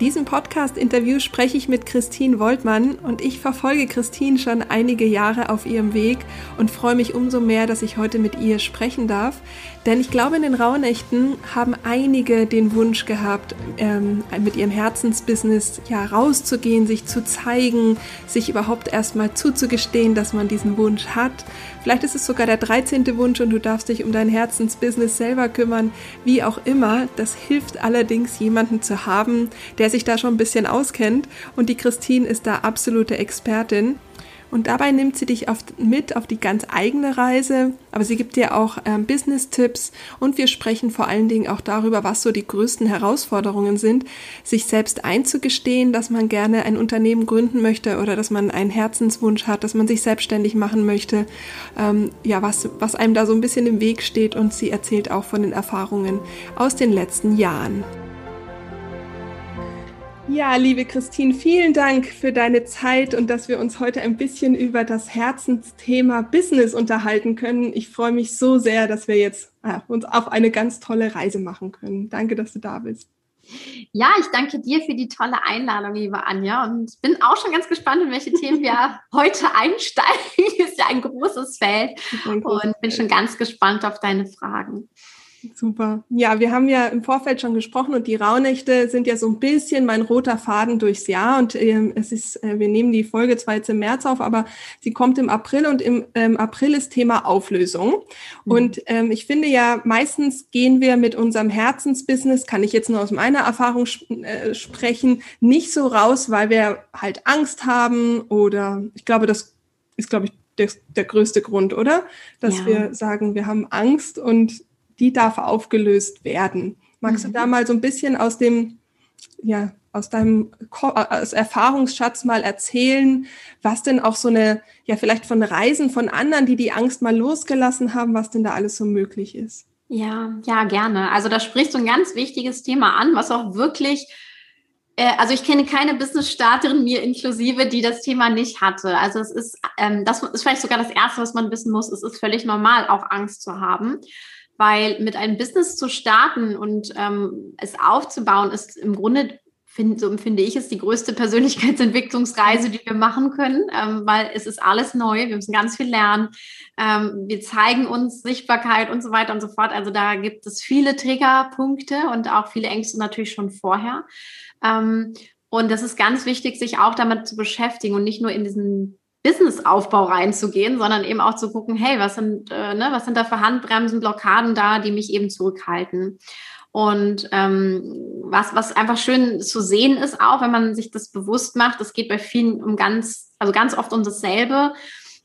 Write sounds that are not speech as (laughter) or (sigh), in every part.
In diesem Podcast-Interview spreche ich mit Christine Woltmann und ich verfolge Christine schon einige Jahre auf ihrem Weg und freue mich umso mehr, dass ich heute mit ihr sprechen darf. Denn ich glaube, in den Rauhnächten haben einige den Wunsch gehabt, ähm, mit ihrem Herzensbusiness ja rauszugehen, sich zu zeigen, sich überhaupt erstmal zuzugestehen, dass man diesen Wunsch hat. Vielleicht ist es sogar der 13. Wunsch und du darfst dich um dein Herzensbusiness selber kümmern. Wie auch immer, das hilft allerdings jemanden zu haben, der sich da schon ein bisschen auskennt. Und die Christine ist da absolute Expertin. Und dabei nimmt sie dich auf, mit auf die ganz eigene Reise, aber sie gibt dir auch ähm, Business-Tipps. Und wir sprechen vor allen Dingen auch darüber, was so die größten Herausforderungen sind, sich selbst einzugestehen, dass man gerne ein Unternehmen gründen möchte oder dass man einen Herzenswunsch hat, dass man sich selbstständig machen möchte, ähm, ja, was, was einem da so ein bisschen im Weg steht. Und sie erzählt auch von den Erfahrungen aus den letzten Jahren. Ja, liebe Christine, vielen Dank für deine Zeit und dass wir uns heute ein bisschen über das Herzensthema Business unterhalten können. Ich freue mich so sehr, dass wir jetzt äh, uns auf eine ganz tolle Reise machen können. Danke, dass du da bist. Ja, ich danke dir für die tolle Einladung, liebe Anja, und bin auch schon ganz gespannt, in welche Themen wir (laughs) heute einsteigen. (laughs) Ist ja ein großes Feld und bin schon ganz gespannt auf deine Fragen. Super. Ja, wir haben ja im Vorfeld schon gesprochen und die Rauhnächte sind ja so ein bisschen mein roter Faden durchs Jahr und ähm, es ist, äh, wir nehmen die Folge zwar jetzt im März auf, aber sie kommt im April und im ähm, April ist Thema Auflösung. Mhm. Und ähm, ich finde ja, meistens gehen wir mit unserem Herzensbusiness, kann ich jetzt nur aus meiner Erfahrung äh, sprechen, nicht so raus, weil wir halt Angst haben oder ich glaube, das ist, glaube ich, der, der größte Grund, oder? Dass ja. wir sagen, wir haben Angst und die darf aufgelöst werden. Magst mhm. du da mal so ein bisschen aus dem, ja, aus deinem aus Erfahrungsschatz mal erzählen, was denn auch so eine, ja, vielleicht von Reisen von anderen, die die Angst mal losgelassen haben, was denn da alles so möglich ist? Ja, ja, gerne. Also da sprichst du ein ganz wichtiges Thema an, was auch wirklich äh, also ich kenne keine Business-Starterin, mir inklusive, die das Thema nicht hatte. Also es ist, ähm, das ist vielleicht sogar das Erste, was man wissen muss. Es ist völlig normal, auch Angst zu haben weil mit einem Business zu starten und ähm, es aufzubauen, ist im Grunde, find, so empfinde ich es, die größte (laughs) Persönlichkeitsentwicklungsreise, die wir machen können, ähm, weil es ist alles neu, wir müssen ganz viel lernen, ähm, wir zeigen uns Sichtbarkeit und so weiter und so fort. Also da gibt es viele Triggerpunkte und auch viele Ängste natürlich schon vorher. Ähm, und das ist ganz wichtig, sich auch damit zu beschäftigen und nicht nur in diesen Businessaufbau reinzugehen, sondern eben auch zu gucken, hey, was sind, äh, ne, was sind da für Handbremsen, Blockaden da, die mich eben zurückhalten. Und ähm, was, was einfach schön zu sehen ist, auch wenn man sich das bewusst macht, es geht bei vielen um ganz, also ganz oft um dasselbe.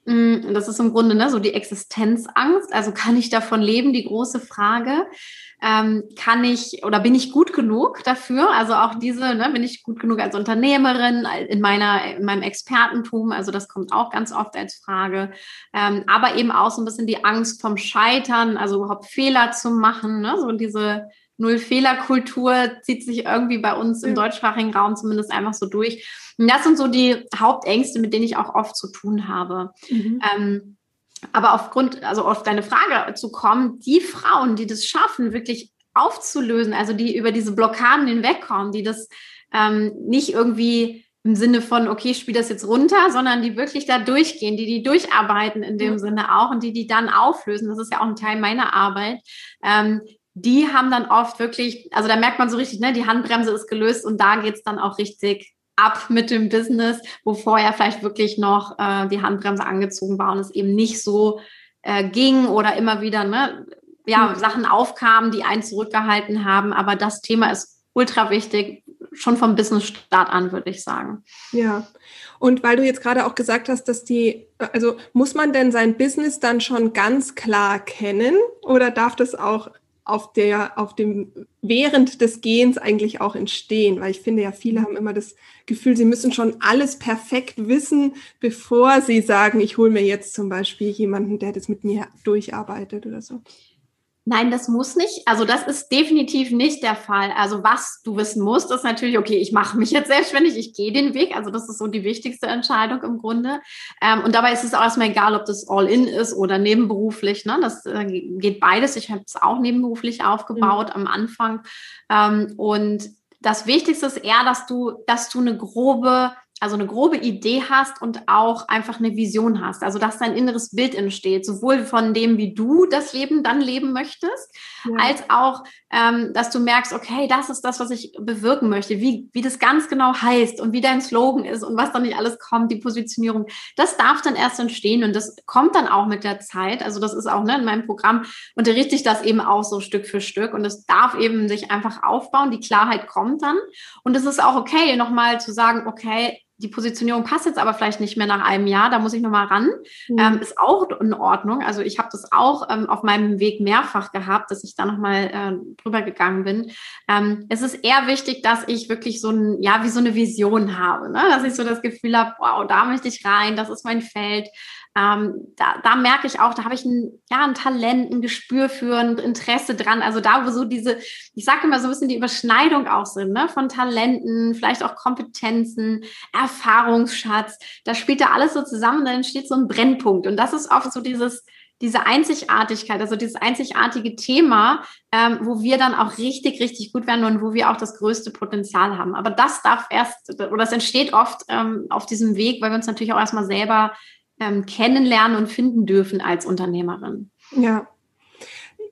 Mm, das ist im Grunde ne, so die Existenzangst. Also kann ich davon leben, die große Frage ähm, kann ich oder bin ich gut genug dafür? Also auch diese, ne, bin ich gut genug als Unternehmerin in meiner, in meinem Expertentum? Also das kommt auch ganz oft als Frage. Ähm, aber eben auch so ein bisschen die Angst vom Scheitern, also überhaupt Fehler zu machen, ne? so diese Null-Fehler-Kultur zieht sich irgendwie bei uns im deutschsprachigen Raum zumindest einfach so durch. Und das sind so die Hauptängste, mit denen ich auch oft zu tun habe. Mhm. Ähm, aber aufgrund, also auf deine Frage zu kommen, die Frauen, die das schaffen, wirklich aufzulösen, also die über diese Blockaden hinwegkommen, die das ähm, nicht irgendwie im Sinne von, okay, ich spiele das jetzt runter, sondern die wirklich da durchgehen, die die durcharbeiten in dem ja. Sinne auch und die die dann auflösen, das ist ja auch ein Teil meiner Arbeit, ähm, die haben dann oft wirklich, also da merkt man so richtig, ne, die Handbremse ist gelöst und da geht's dann auch richtig ab mit dem Business, wo vorher vielleicht wirklich noch äh, die Handbremse angezogen war und es eben nicht so äh, ging oder immer wieder ne, ja, mhm. Sachen aufkamen, die einen zurückgehalten haben. Aber das Thema ist ultra wichtig, schon vom Business-Start an, würde ich sagen. Ja. Und weil du jetzt gerade auch gesagt hast, dass die, also muss man denn sein Business dann schon ganz klar kennen oder darf das auch auf der, auf dem, während des Gehens eigentlich auch entstehen, weil ich finde ja, viele haben immer das Gefühl, sie müssen schon alles perfekt wissen, bevor sie sagen, ich hole mir jetzt zum Beispiel jemanden, der das mit mir durcharbeitet oder so. Nein, das muss nicht. Also das ist definitiv nicht der Fall. Also was du wissen musst, ist natürlich, okay, ich mache mich jetzt selbstständig, ich gehe den Weg. Also das ist so die wichtigste Entscheidung im Grunde. Ähm, und dabei ist es auch erstmal egal, ob das All-In ist oder nebenberuflich. Ne? Das äh, geht beides. Ich habe es auch nebenberuflich aufgebaut mhm. am Anfang. Ähm, und das Wichtigste ist eher, dass du, dass du eine grobe also eine grobe Idee hast und auch einfach eine Vision hast. Also dass dein inneres Bild entsteht, sowohl von dem, wie du das Leben dann leben möchtest, ja. als auch, ähm, dass du merkst, okay, das ist das, was ich bewirken möchte, wie, wie das ganz genau heißt und wie dein Slogan ist und was dann nicht alles kommt, die Positionierung. Das darf dann erst entstehen und das kommt dann auch mit der Zeit. Also das ist auch ne, in meinem Programm unterrichte ich das eben auch so Stück für Stück und es darf eben sich einfach aufbauen. Die Klarheit kommt dann und es ist auch okay, nochmal zu sagen, okay, die Positionierung passt jetzt aber vielleicht nicht mehr nach einem Jahr, da muss ich nochmal ran. Mhm. Ähm, ist auch in Ordnung. Also ich habe das auch ähm, auf meinem Weg mehrfach gehabt, dass ich da nochmal äh, drüber gegangen bin. Ähm, es ist eher wichtig, dass ich wirklich so ein, ja, wie so eine Vision habe, ne? dass ich so das Gefühl habe, wow, da möchte ich rein, das ist mein Feld ähm, da, da merke ich auch, da habe ich ein, ja, ein Talent, ein Gespür für, ein Interesse dran. Also da, wo so diese, ich sage immer so ein bisschen die Überschneidung auch sind, ne? von Talenten, vielleicht auch Kompetenzen, Erfahrungsschatz, da spielt da alles so zusammen, dann entsteht so ein Brennpunkt. Und das ist oft so dieses, diese Einzigartigkeit, also dieses einzigartige Thema, ähm, wo wir dann auch richtig, richtig gut werden und wo wir auch das größte Potenzial haben. Aber das darf erst, oder das entsteht oft ähm, auf diesem Weg, weil wir uns natürlich auch erstmal selber ähm, kennenlernen und finden dürfen als Unternehmerin. Ja.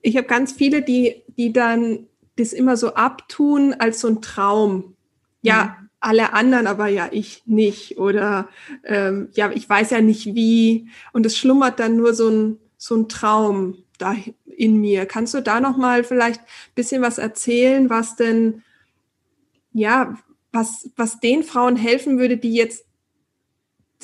Ich habe ganz viele, die, die dann das immer so abtun als so ein Traum. Ja, mhm. alle anderen, aber ja, ich nicht. Oder ähm, ja, ich weiß ja nicht wie. Und es schlummert dann nur so ein, so ein Traum da in mir. Kannst du da nochmal vielleicht ein bisschen was erzählen, was denn, ja, was, was den Frauen helfen würde, die jetzt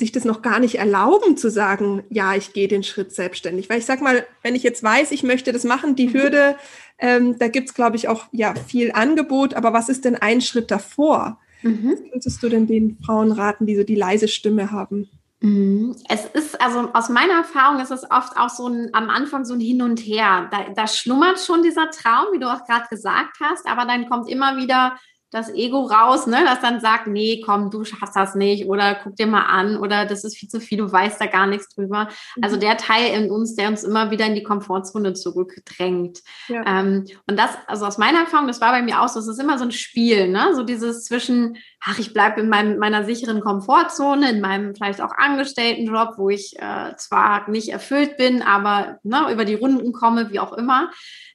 sich das noch gar nicht erlauben zu sagen, ja, ich gehe den Schritt selbstständig. Weil ich sag mal, wenn ich jetzt weiß, ich möchte das machen, die mhm. Hürde, ähm, da gibt's glaube ich, auch ja viel Angebot, aber was ist denn ein Schritt davor? Mhm. Was könntest du denn den Frauen raten, die so die leise Stimme haben? Mhm. Es ist, also aus meiner Erfahrung ist es oft auch so ein, am Anfang so ein Hin und Her. Da, da schlummert schon dieser Traum, wie du auch gerade gesagt hast, aber dann kommt immer wieder das Ego raus, ne, das dann sagt, nee, komm, du schaffst das nicht oder guck dir mal an oder das ist viel zu viel, du weißt da gar nichts drüber. Also mhm. der Teil in uns, der uns immer wieder in die Komfortzone zurückdrängt. Ja. Ähm, und das, also aus meiner Erfahrung, das war bei mir auch so, es ist immer so ein Spiel, ne, so dieses zwischen, ach, ich bleibe in meinem, meiner sicheren Komfortzone, in meinem vielleicht auch Angestelltenjob, wo ich äh, zwar nicht erfüllt bin, aber ne, über die Runden komme, wie auch immer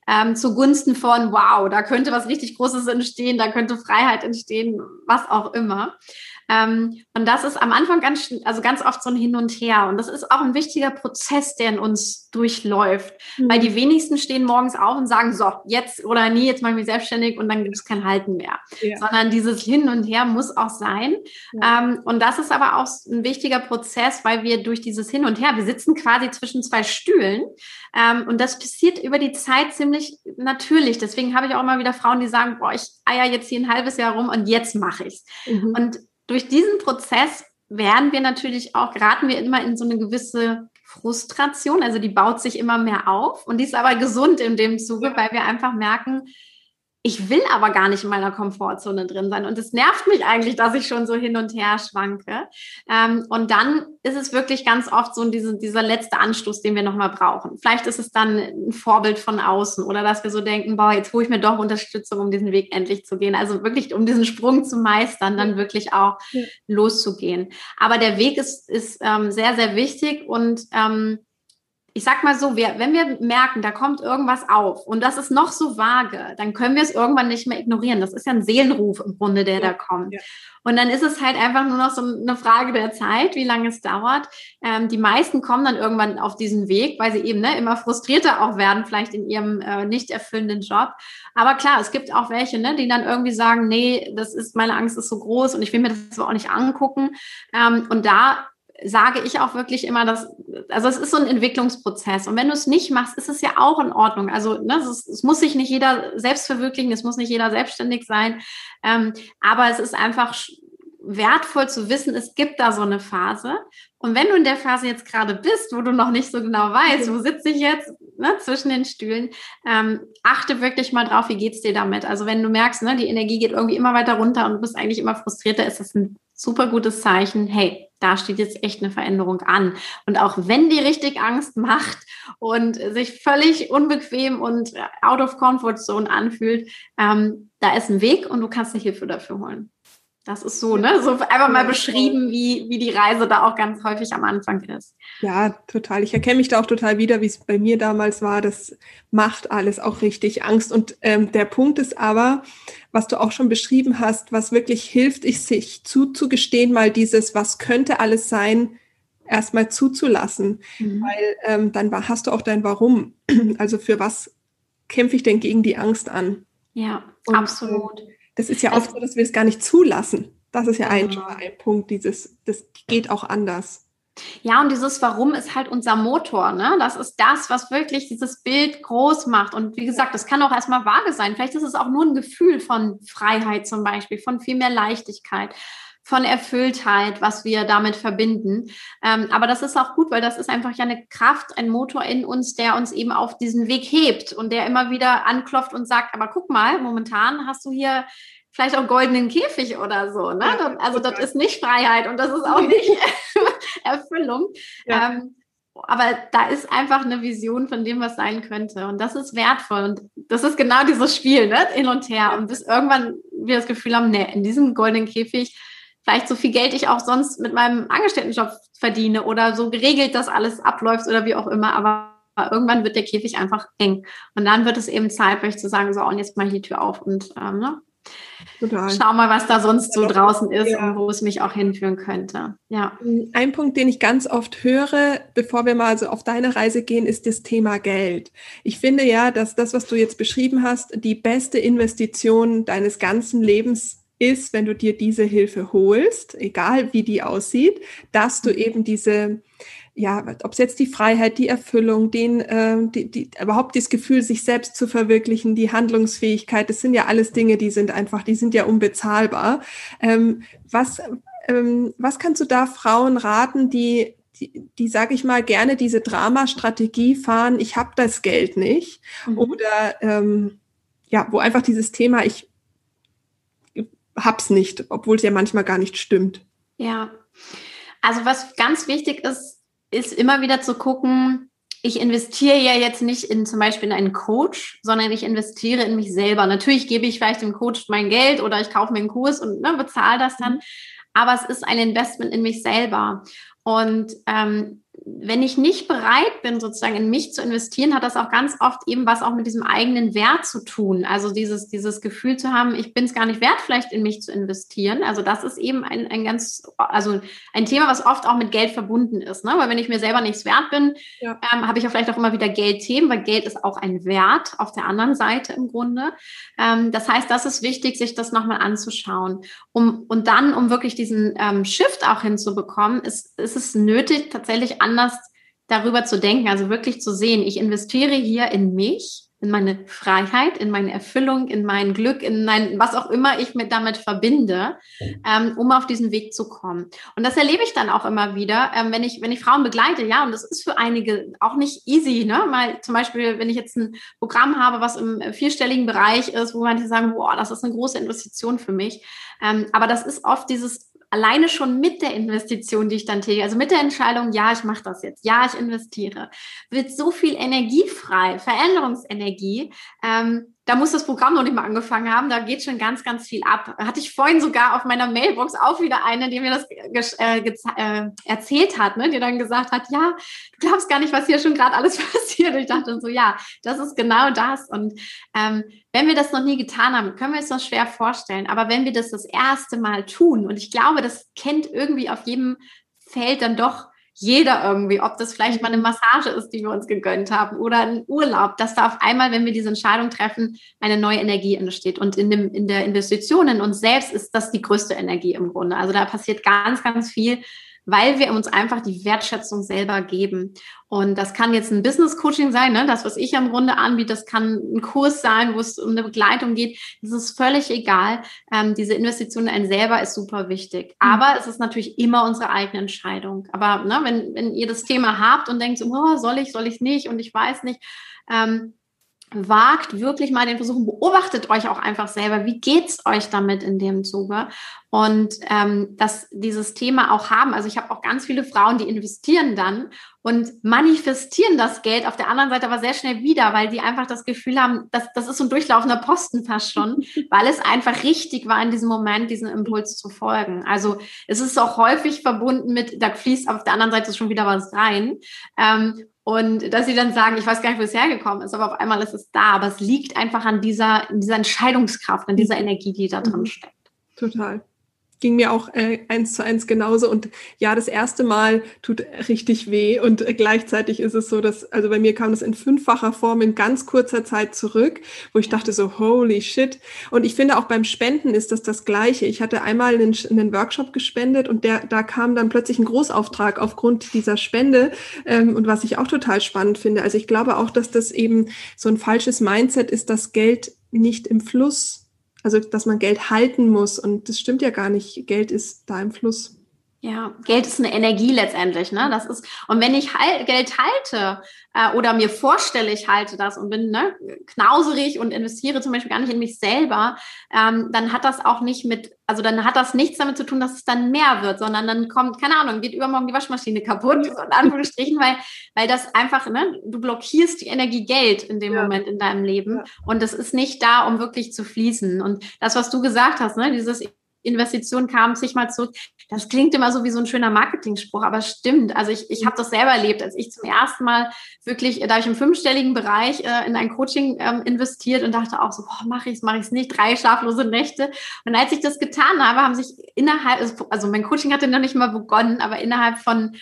ähm, zugunsten von, wow, da könnte was richtig Großes entstehen, da könnte Freiheit entstehen, was auch immer. Ähm, und das ist am Anfang ganz, also ganz oft so ein Hin und Her. Und das ist auch ein wichtiger Prozess, der in uns durchläuft. Mhm. Weil die wenigsten stehen morgens auf und sagen, so, jetzt oder nie, jetzt mache ich mich selbstständig und dann gibt es kein Halten mehr. Ja. Sondern dieses Hin und Her muss auch sein. Ja. Ähm, und das ist aber auch ein wichtiger Prozess, weil wir durch dieses Hin und Her, wir sitzen quasi zwischen zwei Stühlen. Ähm, und das passiert über die Zeit ziemlich natürlich. Deswegen habe ich auch immer wieder Frauen, die sagen, boah, ich eier jetzt hier ein halbes Jahr rum und jetzt mache ich's. Mhm. Und durch diesen Prozess werden wir natürlich auch, geraten wir immer in so eine gewisse Frustration, also die baut sich immer mehr auf und die ist aber gesund in dem Zuge, weil wir einfach merken, ich will aber gar nicht in meiner Komfortzone drin sein. Und es nervt mich eigentlich, dass ich schon so hin und her schwanke. Ähm, und dann ist es wirklich ganz oft so diese, dieser letzte Anstoß, den wir nochmal brauchen. Vielleicht ist es dann ein Vorbild von außen oder dass wir so denken, boah, jetzt hole ich mir doch Unterstützung, um diesen Weg endlich zu gehen. Also wirklich, um diesen Sprung zu meistern, dann wirklich auch ja. loszugehen. Aber der Weg ist, ist ähm, sehr, sehr wichtig und ähm, ich sag mal so, wir, wenn wir merken, da kommt irgendwas auf und das ist noch so vage, dann können wir es irgendwann nicht mehr ignorieren. Das ist ja ein Seelenruf im Grunde, der ja, da kommt. Ja. Und dann ist es halt einfach nur noch so eine Frage der Zeit, wie lange es dauert. Ähm, die meisten kommen dann irgendwann auf diesen Weg, weil sie eben ne, immer frustrierter auch werden, vielleicht in ihrem äh, nicht erfüllenden Job. Aber klar, es gibt auch welche, ne, die dann irgendwie sagen, nee, das ist, meine Angst ist so groß und ich will mir das auch nicht angucken. Ähm, und da sage ich auch wirklich immer, dass, also es ist so ein Entwicklungsprozess. Und wenn du es nicht machst, ist es ja auch in Ordnung. Also ne, es, es muss sich nicht jeder selbst verwirklichen, es muss nicht jeder selbstständig sein. Ähm, aber es ist einfach wertvoll zu wissen, es gibt da so eine Phase. Und wenn du in der Phase jetzt gerade bist, wo du noch nicht so genau weißt, wo sitze ich jetzt, ne, zwischen den Stühlen. Ähm, achte wirklich mal drauf, wie geht's dir damit? Also wenn du merkst, ne, die Energie geht irgendwie immer weiter runter und du bist eigentlich immer frustrierter, ist das ein super gutes Zeichen. Hey, da steht jetzt echt eine Veränderung an. Und auch wenn die richtig Angst macht und sich völlig unbequem und out of comfort zone anfühlt, ähm, da ist ein Weg und du kannst dir Hilfe dafür holen. Das ist so, ne? So einfach mal beschrieben, wie, wie die Reise da auch ganz häufig am Anfang ist. Ja, total. Ich erkenne mich da auch total wieder, wie es bei mir damals war. Das macht alles auch richtig Angst. Und ähm, der Punkt ist aber, was du auch schon beschrieben hast, was wirklich hilft, ist sich zuzugestehen, mal dieses, was könnte alles sein, erstmal zuzulassen. Mhm. Weil ähm, dann hast du auch dein Warum. (clears throat) Also für was kämpfe ich denn gegen die Angst an? Ja, Und, absolut. Äh, das ist ja oft so, dass wir es gar nicht zulassen. Das ist ja ein, genau. ein Punkt, dieses, das geht auch anders. Ja, und dieses Warum ist halt unser Motor, ne? Das ist das, was wirklich dieses Bild groß macht. Und wie gesagt, das kann auch erstmal vage sein. Vielleicht ist es auch nur ein Gefühl von Freiheit zum Beispiel, von viel mehr Leichtigkeit, von Erfülltheit, was wir damit verbinden. Ähm, aber das ist auch gut, weil das ist einfach ja eine Kraft, ein Motor in uns, der uns eben auf diesen Weg hebt und der immer wieder anklopft und sagt, aber guck mal, momentan hast du hier vielleicht auch goldenen Käfig oder so. Ne? Ja, also das ist nicht Freiheit und das ist auch (laughs) nicht (laughs) Erfüllung. Ja. Ähm, aber da ist einfach eine Vision von dem, was sein könnte. Und das ist wertvoll. Und das ist genau dieses Spiel, ne? hin und her. Und bis irgendwann wir das Gefühl haben, ne, in diesem goldenen Käfig, vielleicht so viel Geld ich auch sonst mit meinem Angestelltenjob verdiene oder so geregelt, dass alles abläuft oder wie auch immer. Aber irgendwann wird der Käfig einfach eng. Und dann wird es eben Zeit, für euch zu sagen, so, und jetzt mal die Tür auf und ähm, ne, Total. Schau mal, was da sonst so draußen ist ja. und wo es mich auch hinführen könnte. Ja. Ein Punkt, den ich ganz oft höre, bevor wir mal so auf deine Reise gehen, ist das Thema Geld. Ich finde ja, dass das, was du jetzt beschrieben hast, die beste Investition deines ganzen Lebens ist, wenn du dir diese Hilfe holst, egal wie die aussieht, dass du mhm. eben diese ja, ob es jetzt die Freiheit, die Erfüllung, den, äh, die, die, überhaupt das Gefühl, sich selbst zu verwirklichen, die Handlungsfähigkeit, das sind ja alles Dinge, die sind einfach, die sind ja unbezahlbar. Ähm, was, ähm, was kannst du da Frauen raten, die, die, die sage ich mal, gerne diese Dramastrategie fahren, ich habe das Geld nicht, mhm. oder ähm, ja, wo einfach dieses Thema, ich hab's nicht, obwohl es ja manchmal gar nicht stimmt. Ja. Also was ganz wichtig ist, ist immer wieder zu gucken, ich investiere ja jetzt nicht in zum Beispiel in einen Coach, sondern ich investiere in mich selber. Natürlich gebe ich vielleicht dem Coach mein Geld oder ich kaufe mir einen Kurs und ne, bezahle das dann. Mhm. Aber es ist ein Investment in mich selber. Und ähm, wenn ich nicht bereit bin, sozusagen in mich zu investieren, hat das auch ganz oft eben was auch mit diesem eigenen Wert zu tun. Also dieses, dieses Gefühl zu haben, ich bin es gar nicht wert, vielleicht in mich zu investieren. Also das ist eben ein, ein ganz, also ein Thema, was oft auch mit Geld verbunden ist. Ne? Weil wenn ich mir selber nichts wert bin, ja. ähm, habe ich ja vielleicht auch immer wieder Geldthemen, weil Geld ist auch ein Wert auf der anderen Seite im Grunde. Ähm, das heißt, das ist wichtig, sich das nochmal anzuschauen. Um, und dann, um wirklich diesen ähm, Shift auch hinzubekommen, ist, ist es nötig, tatsächlich an anders darüber zu denken, also wirklich zu sehen, ich investiere hier in mich, in meine Freiheit, in meine Erfüllung, in mein Glück, in mein, was auch immer ich mit damit verbinde, ähm, um auf diesen Weg zu kommen. Und das erlebe ich dann auch immer wieder, ähm, wenn ich, wenn ich Frauen begleite, ja, und das ist für einige auch nicht easy, ne, mal zum Beispiel, wenn ich jetzt ein Programm habe, was im vierstelligen Bereich ist, wo manche sagen, boah, das ist eine große Investition für mich. Ähm, aber das ist oft dieses alleine schon mit der Investition, die ich dann tätige, also mit der Entscheidung, ja, ich mache das jetzt, ja, ich investiere, wird so viel Energie frei, Veränderungsenergie. Ähm, da muss das Programm noch nicht mal angefangen haben, da geht schon ganz, ganz viel ab. Hatte ich vorhin sogar auf meiner Mailbox auch wieder eine, die mir das äh, äh, erzählt hat, ne? die dann gesagt hat, ja, du glaubst gar nicht, was hier schon gerade alles (laughs) passiert. Ich dachte so, ja, das ist genau das. Und ähm, wenn wir das noch nie getan haben, können wir es uns schwer vorstellen. Aber wenn wir das das erste Mal tun, und ich glaube, das kennt irgendwie auf jedem Feld dann doch jeder irgendwie, ob das vielleicht mal eine Massage ist, die wir uns gegönnt haben oder ein Urlaub, dass da auf einmal, wenn wir diese Entscheidung treffen, eine neue Energie entsteht. Und in, dem, in der Investition in uns selbst ist das die größte Energie im Grunde. Also da passiert ganz, ganz viel, weil wir uns einfach die Wertschätzung selber geben. Und das kann jetzt ein Business Coaching sein, ne? das, was ich am Runde anbiete, das kann ein Kurs sein, wo es um eine Begleitung geht. Das ist völlig egal. Ähm, diese Investition in einen selber ist super wichtig. Mhm. Aber es ist natürlich immer unsere eigene Entscheidung. Aber ne, wenn, wenn ihr das Thema habt und denkt, oh, soll ich, soll ich nicht und ich weiß nicht, ähm, wagt wirklich mal den Versuch, beobachtet euch auch einfach selber, wie geht's euch damit in dem Zuge und ähm, dass dieses Thema auch haben. Also ich habe auch ganz viele Frauen, die investieren dann und manifestieren das Geld auf der anderen Seite aber sehr schnell wieder, weil die einfach das Gefühl haben, dass das ist so ein durchlaufender Posten fast schon, (laughs) weil es einfach richtig war in diesem Moment, diesen Impuls zu folgen. Also es ist auch häufig verbunden mit, da fließt auf der anderen Seite schon wieder was rein. Ähm, und dass sie dann sagen, ich weiß gar nicht, wo es hergekommen ist, aber auf einmal ist es da. Aber es liegt einfach an dieser, in dieser Entscheidungskraft, an dieser Energie, die da drin mhm. steckt. Total ging mir auch äh, eins zu eins genauso. Und ja, das erste Mal tut richtig weh. Und gleichzeitig ist es so, dass, also bei mir kam das in fünffacher Form in ganz kurzer Zeit zurück, wo ich dachte so, holy shit. Und ich finde auch beim Spenden ist das das Gleiche. Ich hatte einmal einen, einen Workshop gespendet und der, da kam dann plötzlich ein Großauftrag aufgrund dieser Spende. Ähm, und was ich auch total spannend finde. Also ich glaube auch, dass das eben so ein falsches Mindset ist, dass Geld nicht im Fluss also dass man Geld halten muss. Und das stimmt ja gar nicht. Geld ist da im Fluss. Ja, Geld ist eine Energie letztendlich, ne? Das ist, und wenn ich halt Geld halte äh, oder mir vorstelle, ich halte das und bin ne, knauserig und investiere zum Beispiel gar nicht in mich selber, ähm, dann hat das auch nicht mit, also dann hat das nichts damit zu tun, dass es dann mehr wird, sondern dann kommt, keine Ahnung, geht übermorgen die Waschmaschine kaputt, in Anführungsstrichen, weil, weil das einfach, ne, du blockierst die Energie Geld in dem ja. Moment in deinem Leben ja. und das ist nicht da, um wirklich zu fließen. Und das, was du gesagt hast, ne, dieses Investition kam zigmal zurück. Das klingt immer so wie so ein schöner Marketingspruch, aber stimmt. Also ich, ich habe das selber erlebt, als ich zum ersten Mal wirklich, da habe ich im fünfstelligen Bereich äh, in ein Coaching ähm, investiert und dachte auch so, boah, mache ich es, mache ich es nicht, drei schlaflose Nächte. Und als ich das getan habe, haben sich innerhalb, also, also mein Coaching hatte noch nicht mal begonnen, aber innerhalb von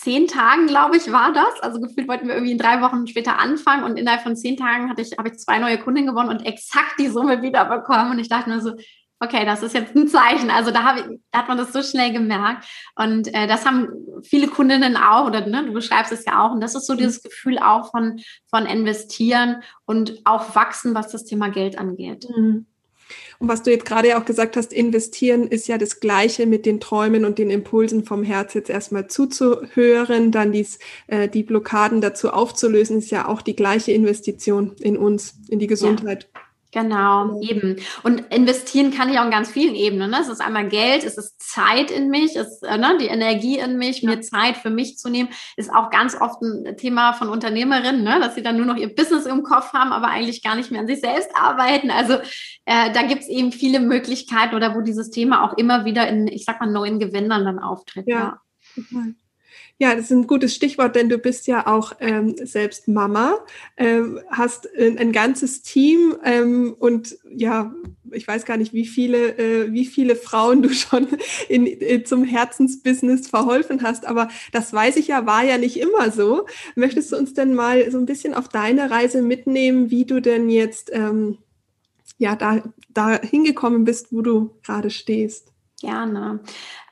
zehn Tagen, glaube ich, war das. Also gefühlt wollten wir irgendwie in drei Wochen später anfangen und innerhalb von zehn Tagen hatte ich, habe ich zwei neue Kunden gewonnen und exakt die Summe wiederbekommen. Und ich dachte mir so, okay, das ist jetzt ein Zeichen. Also da, ich, da hat man das so schnell gemerkt. Und äh, das haben viele Kundinnen auch, oder ne, du beschreibst es ja auch. Und das ist so mhm. dieses Gefühl auch von, von investieren und auch wachsen, was das Thema Geld angeht. Mhm. Und was du jetzt gerade auch gesagt hast, investieren ist ja das Gleiche mit den Träumen und den Impulsen vom Herz jetzt erstmal zuzuhören, dann dies, äh, die Blockaden dazu aufzulösen, ist ja auch die gleiche Investition in uns, in die Gesundheit. Ja. Genau, eben. Und investieren kann ich auch in ganz vielen Ebenen. Ne? Es ist einmal Geld, es ist Zeit in mich, es äh, ne, die Energie in mich, mir Zeit für mich zu nehmen, ist auch ganz oft ein Thema von Unternehmerinnen, ne? dass sie dann nur noch ihr Business im Kopf haben, aber eigentlich gar nicht mehr an sich selbst arbeiten. Also äh, da gibt es eben viele Möglichkeiten oder wo dieses Thema auch immer wieder in, ich sag mal, neuen Gewändern dann auftritt. Ja. ja. Ja, das ist ein gutes Stichwort, denn du bist ja auch ähm, selbst Mama, ähm, hast ein, ein, ganzes Team ähm, und ja, ich weiß gar nicht, wie viele, äh, wie viele Frauen du (laughs) schon in, in, äh, zum Herzensbusiness verholfen hast, aber das weiß ich ja, war ja nicht immer so. Möchtest du uns denn mal so ein bisschen auf deine Reise mitnehmen, wie du denn jetzt ähm, ja da, da hingekommen bist, wo du gerade stehst? Gerne.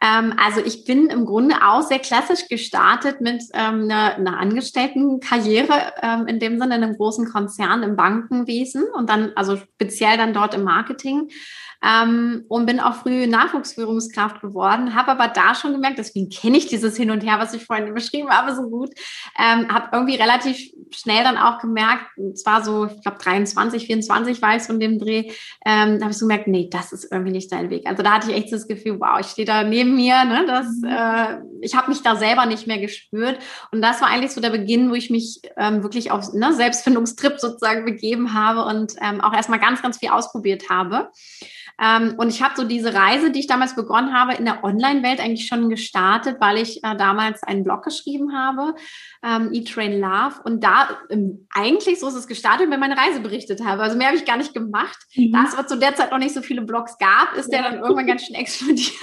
Ähm, also ich bin im Grunde auch sehr klassisch gestartet mit ähm, einer, einer Angestelltenkarriere, ähm, in dem Sinne in einem großen Konzern im Bankenwesen und dann, also speziell dann dort im Marketing ähm, und bin auch früh Nachwuchsführungskraft geworden, habe aber da schon gemerkt, deswegen kenne ich dieses Hin und Her, was ich vorhin beschrieben habe, so gut, ähm, habe irgendwie relativ schnell dann auch gemerkt, und zwar so, ich glaube 23, 24 war ich so in dem Dreh, ähm, da habe ich so gemerkt, nee, das ist irgendwie nicht dein Weg. Also da hatte ich echt das Gefühl, wow, ich stehe da neben mir, ne, das, mhm. äh, ich habe mich da selber nicht mehr gespürt und das war eigentlich so der Beginn, wo ich mich ähm, wirklich auf ne, Selbstfindungstrip sozusagen begeben habe und ähm, auch erstmal ganz, ganz viel ausprobiert habe. Ähm, und ich habe so diese Reise, die ich damals begonnen habe, in der Online-Welt eigentlich schon gestartet, weil ich äh, damals einen Blog geschrieben habe, ähm, Eat, Train, Love. Und da ähm, eigentlich, so ist es gestartet, wenn meine Reise berichtet habe. Also mehr habe ich gar nicht gemacht. Mhm. Da es aber zu der Zeit noch nicht so viele Blogs gab, ist ja. der dann irgendwann ganz schön (laughs) explodiert.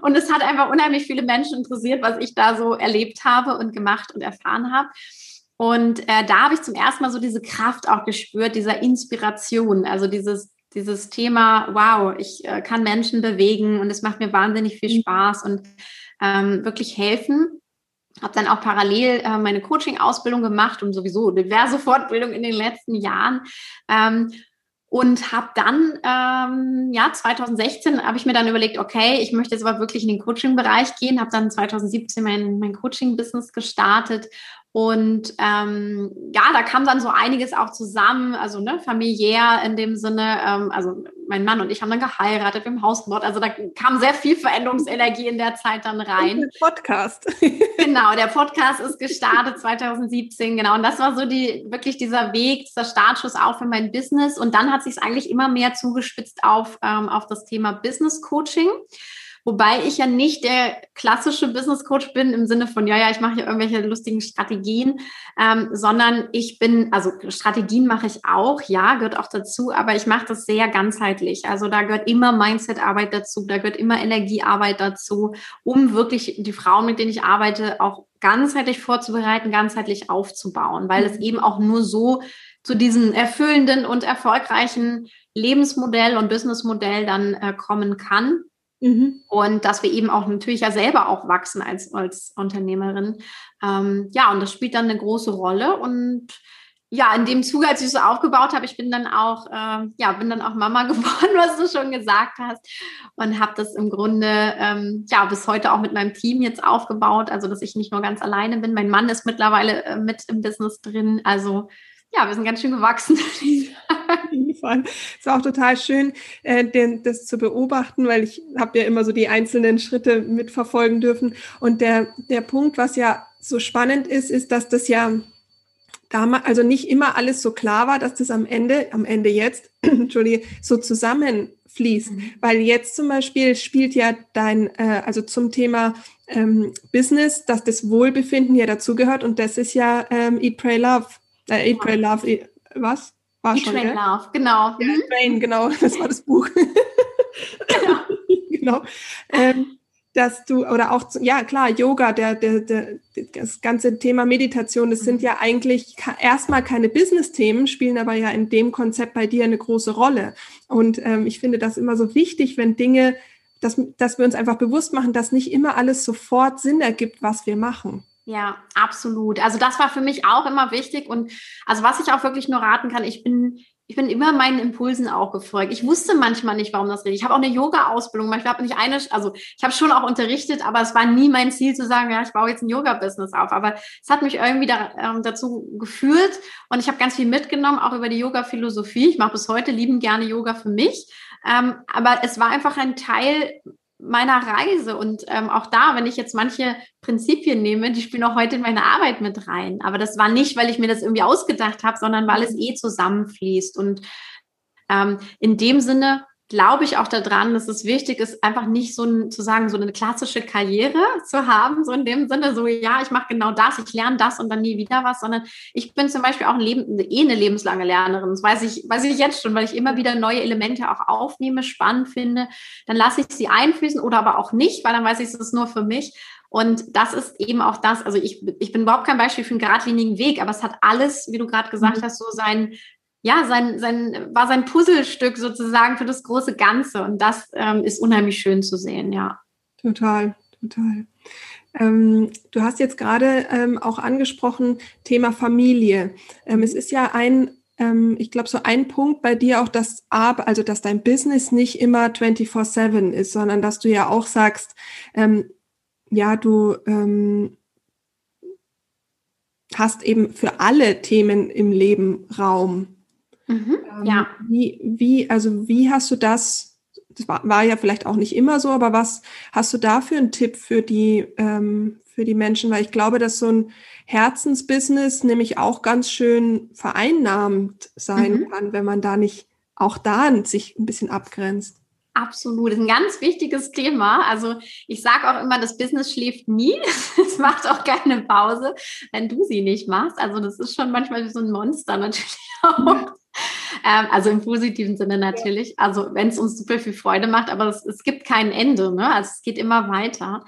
und es hat einfach unheimlich viele Menschen interessiert, was ich da so erlebt habe und gemacht und erfahren habe. Und äh, da habe ich zum ersten Mal so diese Kraft auch gespürt, dieser Inspiration, also dieses dieses Thema, wow, ich äh, kann Menschen bewegen und es macht mir wahnsinnig viel mhm. Spaß und ähm, wirklich helfen. Habe dann auch parallel äh, meine Coaching-Ausbildung gemacht und sowieso diverse (laughs) Fortbildungen in den letzten Jahren. Ähm, und habe dann, ähm, ja, 2016 habe ich mir dann überlegt, okay, ich möchte jetzt aber wirklich in den Coaching-Bereich gehen, habe dann 2017 mein, mein Coaching-Business gestartet und ähm, ja, da kam dann so einiges auch zusammen, also ne, familiär in dem Sinne. Ähm, also mein Mann und ich haben dann geheiratet, wir haben Haus. Also da kam sehr viel Veränderungsenergie in der Zeit dann rein. Und der Podcast. (laughs) genau, der Podcast ist gestartet 2017, genau. Und das war so die wirklich dieser Weg, dieser Startschuss auch für mein Business. Und dann hat sich es eigentlich immer mehr zugespitzt auf, ähm, auf das Thema Business Coaching. Wobei ich ja nicht der klassische Business Coach bin im Sinne von, ja, ja, ich mache hier irgendwelche lustigen Strategien, ähm, sondern ich bin, also Strategien mache ich auch, ja, gehört auch dazu, aber ich mache das sehr ganzheitlich. Also da gehört immer Mindset-Arbeit dazu, da gehört immer Energiearbeit dazu, um wirklich die Frauen, mit denen ich arbeite, auch ganzheitlich vorzubereiten, ganzheitlich aufzubauen, weil es mhm. eben auch nur so zu diesem erfüllenden und erfolgreichen Lebensmodell und Businessmodell dann äh, kommen kann. Mhm. Und dass wir eben auch natürlich ja selber auch wachsen als, als Unternehmerin. Ähm, ja, und das spielt dann eine große Rolle. Und ja, in dem Zuge, als ich so aufgebaut habe, ich bin dann auch, äh, ja, bin dann auch Mama (laughs) geworden, was du schon gesagt hast. Und habe das im Grunde, ähm, ja, bis heute auch mit meinem Team jetzt aufgebaut. Also, dass ich nicht nur ganz alleine bin. Mein Mann ist mittlerweile äh, mit im Business drin. Also, ja, wir sind ganz schön gewachsen. (laughs) Auf jeden Fall. Es war auch total schön, äh, den, das zu beobachten, weil ich habe ja immer so die einzelnen Schritte mitverfolgen dürfen. Und der, der Punkt, was ja so spannend ist, ist, dass das ja damals, also nicht immer alles so klar war, dass das am Ende, am Ende jetzt, (clears throat) Entschuldige, so zusammenfließt. Mhm. Weil jetzt zum Beispiel spielt ja dein, äh, also zum Thema ähm, Business, dass das Wohlbefinden ja dazugehört und das ist ja ähm, Eat, Pray, Love. Äh, Eat, Pray, Love, eat, was? War Eat, schon, Train, Love, genau. Ja, mhm. Train, genau, (laughs) das war das Buch. genau. genau. Ähm, dass du, oder auch, ja klar, Yoga, der, der, der, das ganze Thema Meditation, das sind mhm. ja eigentlich erstmal keine Business-Themen, spielen aber ja in dem Konzept bei dir eine große Rolle. Und ähm, ich finde das immer so wichtig, wenn Dinge, dass, dass wir uns einfach bewusst machen, dass nicht immer alles sofort Sinn ergibt, was wir machen. Ja, absolut. Also das war für mich auch immer wichtig und also was ich auch wirklich nur raten kann, ich bin ich bin immer meinen Impulsen auch gefolgt. Ich wusste manchmal nicht, warum das redet. Ich habe auch eine Yoga-Ausbildung. Manchmal habe nicht eine, also ich habe schon auch unterrichtet, aber es war nie mein Ziel zu sagen, ja, ich baue jetzt ein Yoga-Business auf. Aber es hat mich irgendwie da, ähm, dazu geführt und ich habe ganz viel mitgenommen, auch über die Yoga-Philosophie. Ich mache bis heute lieben gerne Yoga für mich. Ähm, aber es war einfach ein Teil meiner Reise. Und ähm, auch da, wenn ich jetzt manche Prinzipien nehme, die spielen auch heute in meine Arbeit mit rein. Aber das war nicht, weil ich mir das irgendwie ausgedacht habe, sondern weil es eh zusammenfließt. Und ähm, in dem Sinne glaube ich auch daran, dass es wichtig ist, einfach nicht so ein, zu sagen, so eine klassische Karriere zu haben, so in dem Sinne, so ja, ich mache genau das, ich lerne das und dann nie wieder was, sondern ich bin zum Beispiel auch ein Leben, eh eine lebenslange Lernerin. Das weiß ich, weiß ich jetzt schon, weil ich immer wieder neue Elemente auch aufnehme, spannend finde. Dann lasse ich sie einfließen oder aber auch nicht, weil dann weiß ich, es ist nur für mich. Und das ist eben auch das, also ich, ich bin überhaupt kein Beispiel für einen geradlinigen Weg, aber es hat alles, wie du gerade gesagt mhm. hast, so sein, ja, sein, sein, war sein Puzzlestück sozusagen für das große Ganze. Und das ähm, ist unheimlich schön zu sehen, ja. Total, total. Ähm, du hast jetzt gerade ähm, auch angesprochen, Thema Familie. Ähm, es ist ja ein, ähm, ich glaube, so ein Punkt bei dir auch, dass Ab, also dass dein Business nicht immer 24-7 ist, sondern dass du ja auch sagst, ähm, ja, du hast eben für alle Themen im Leben Raum. Mhm, ähm, ja. Wie, wie, also wie hast du das, das war, war, ja vielleicht auch nicht immer so, aber was hast du da für einen Tipp für die, ähm, für die Menschen? Weil ich glaube, dass so ein Herzensbusiness nämlich auch ganz schön vereinnahmt sein mhm. kann, wenn man da nicht auch da sich ein bisschen abgrenzt. Absolut, das ist ein ganz wichtiges Thema. Also ich sage auch immer, das Business schläft nie. (laughs) Es macht auch keine Pause, wenn du sie nicht machst. Also das ist schon manchmal wie so ein Monster natürlich (laughs) auch. Ähm, also im positiven Sinne natürlich. Also wenn es uns super viel Freude macht, aber es, es gibt kein Ende. Ne? Also es geht immer weiter.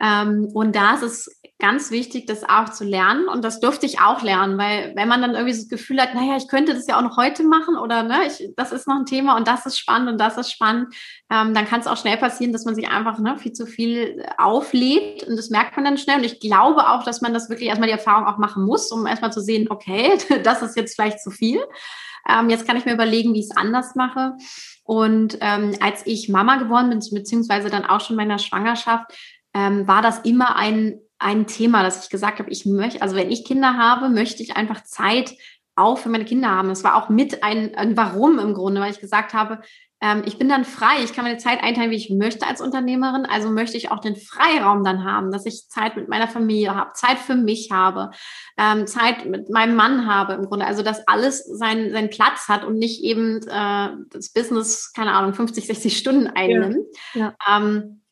Ähm, und da ist es ganz wichtig, das auch zu lernen. Und das durfte ich auch lernen, weil wenn man dann irgendwie so das Gefühl hat, naja, ich könnte das ja auch noch heute machen oder ne, ich, das ist noch ein Thema und das ist spannend und das ist spannend, ähm, dann kann es auch schnell passieren, dass man sich einfach ne, viel zu viel auflädt und das merkt man dann schnell. Und ich glaube auch, dass man das wirklich erstmal die Erfahrung auch machen muss, um erstmal zu sehen, okay, (laughs) das ist jetzt vielleicht zu viel. Ähm, jetzt kann ich mir überlegen, wie ich es anders mache. Und ähm, als ich Mama geworden bin, beziehungsweise dann auch schon meiner Schwangerschaft, ähm, war das immer ein ein Thema, dass ich gesagt habe, ich möchte, also wenn ich Kinder habe, möchte ich einfach Zeit auch für meine Kinder haben. Das war auch mit ein, ein Warum im Grunde, weil ich gesagt habe, ähm, ich bin dann frei, ich kann meine Zeit einteilen, wie ich möchte als Unternehmerin, also möchte ich auch den Freiraum dann haben, dass ich Zeit mit meiner Familie habe, Zeit für mich habe, ähm, Zeit mit meinem Mann habe im Grunde, also dass alles seinen, seinen Platz hat und nicht eben äh, das Business, keine Ahnung, 50, 60 Stunden einnimmt. Ja. Ja. Ähm,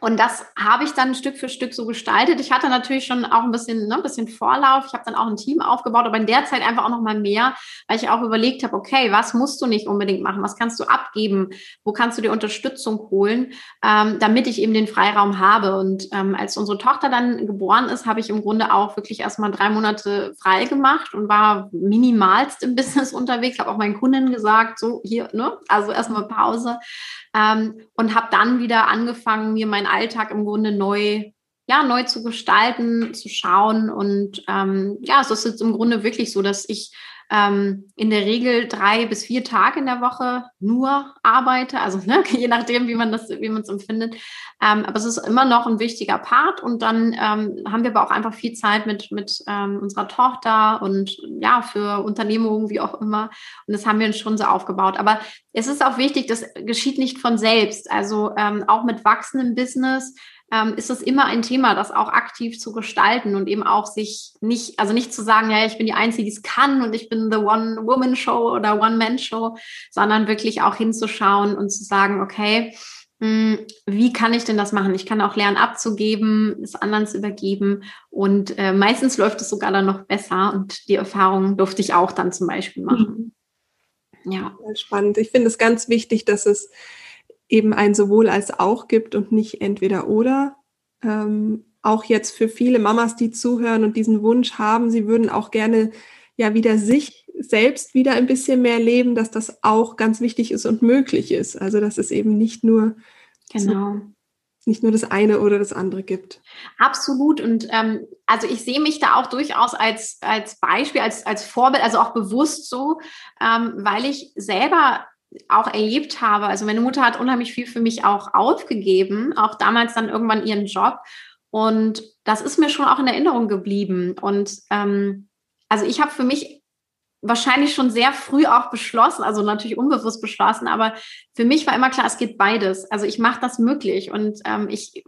und das habe ich dann Stück für Stück so gestaltet. Ich hatte natürlich schon auch ein bisschen, ne, ein bisschen Vorlauf. Ich habe dann auch ein Team aufgebaut, aber in der Zeit einfach auch noch mal mehr, weil ich auch überlegt habe, okay, was musst du nicht unbedingt machen? Was kannst du abgeben? Wo kannst du dir Unterstützung holen, ähm, damit ich eben den Freiraum habe? Und ähm, als unsere Tochter dann geboren ist, habe ich im Grunde auch wirklich erstmal drei Monate frei gemacht und war minimalst im (laughs) Business unterwegs. Habe auch meinen Kunden gesagt, so hier, ne, also erstmal Pause ähm, und habe dann wieder angefangen, mir meinen Alltag im Grunde neu ja, neu zu gestalten, zu schauen. Und ähm, ja, es ist jetzt im Grunde wirklich so, dass ich ähm, in der Regel drei bis vier Tage in der Woche nur arbeite, also ne, (laughs) je nachdem, wie man das, wie man es empfindet. Ähm, aber es ist immer noch ein wichtiger Part und dann ähm, haben wir aber auch einfach viel Zeit mit, mit ähm, unserer Tochter und ja, für Unternehmungen, wie auch immer. Und das haben wir uns schon so aufgebaut. Aber es ist auch wichtig, das geschieht nicht von selbst. Also ähm, auch mit wachsendem Business ähm, ist es immer ein Thema, das auch aktiv zu gestalten und eben auch sich nicht, also nicht zu sagen, ja, ich bin die Einzige, die es kann und ich bin the One-Woman-Show oder One-Man-Show, sondern wirklich auch hinzuschauen und zu sagen, okay, hm, wie kann ich denn das machen? Ich kann auch lernen abzugeben, es anderen zu übergeben. Und äh, meistens läuft es sogar dann noch besser. Und die Erfahrung durfte ich auch dann zum Beispiel machen. Mhm. Ja. Spannend. Ich finde es ganz wichtig, dass es eben ein sowohl als auch gibt und nicht entweder oder. Ähm, auch jetzt für viele Mamas, die zuhören und diesen Wunsch haben, sie würden auch gerne ja wieder sich selbst wieder ein bisschen mehr leben, dass das auch ganz wichtig ist und möglich ist. Also dass es eben nicht nur genau. So, nicht nur das eine oder das andere gibt. Absolut. Und ähm, also ich sehe mich da auch durchaus als, als Beispiel, als, als Vorbild, also auch bewusst so, ähm, weil ich selber auch erlebt habe. Also meine Mutter hat unheimlich viel für mich auch aufgegeben, auch damals dann irgendwann ihren Job. Und das ist mir schon auch in Erinnerung geblieben. Und ähm, also ich habe für mich wahrscheinlich schon sehr früh auch beschlossen, also natürlich unbewusst beschlossen, aber für mich war immer klar, es geht beides. Also ich mache das möglich und ähm, ich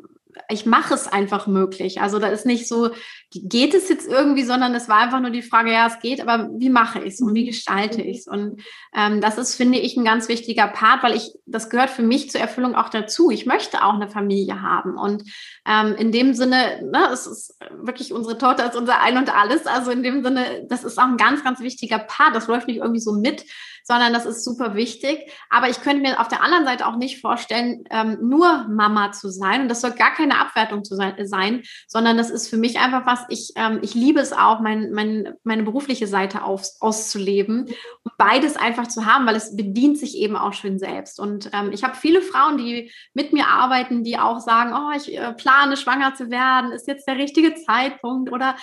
ich mache es einfach möglich. Also da ist nicht so, geht es jetzt irgendwie, sondern es war einfach nur die Frage, ja, es geht, aber wie mache ich es und wie gestalte ich es? Und ähm, das ist, finde ich, ein ganz wichtiger Part, weil ich, das gehört für mich zur Erfüllung auch dazu. Ich möchte auch eine Familie haben. Und ähm, in dem Sinne, ne, es ist wirklich unsere Tochter ist unser Ein und alles. Also in dem Sinne, das ist auch ein ganz, ganz wichtiger Part. Das läuft nicht irgendwie so mit, sondern das ist super wichtig. Aber ich könnte mir auf der anderen Seite auch nicht vorstellen, ähm, nur Mama zu sein. Und das soll gar keine Abwertung zu sein, sondern das ist für mich einfach was, ich, ähm, ich liebe es auch, mein, mein, meine berufliche Seite auf, auszuleben und beides einfach zu haben, weil es bedient sich eben auch schön selbst. Und ähm, ich habe viele Frauen, die mit mir arbeiten, die auch sagen, oh, ich äh, plane schwanger zu werden, ist jetzt der richtige Zeitpunkt oder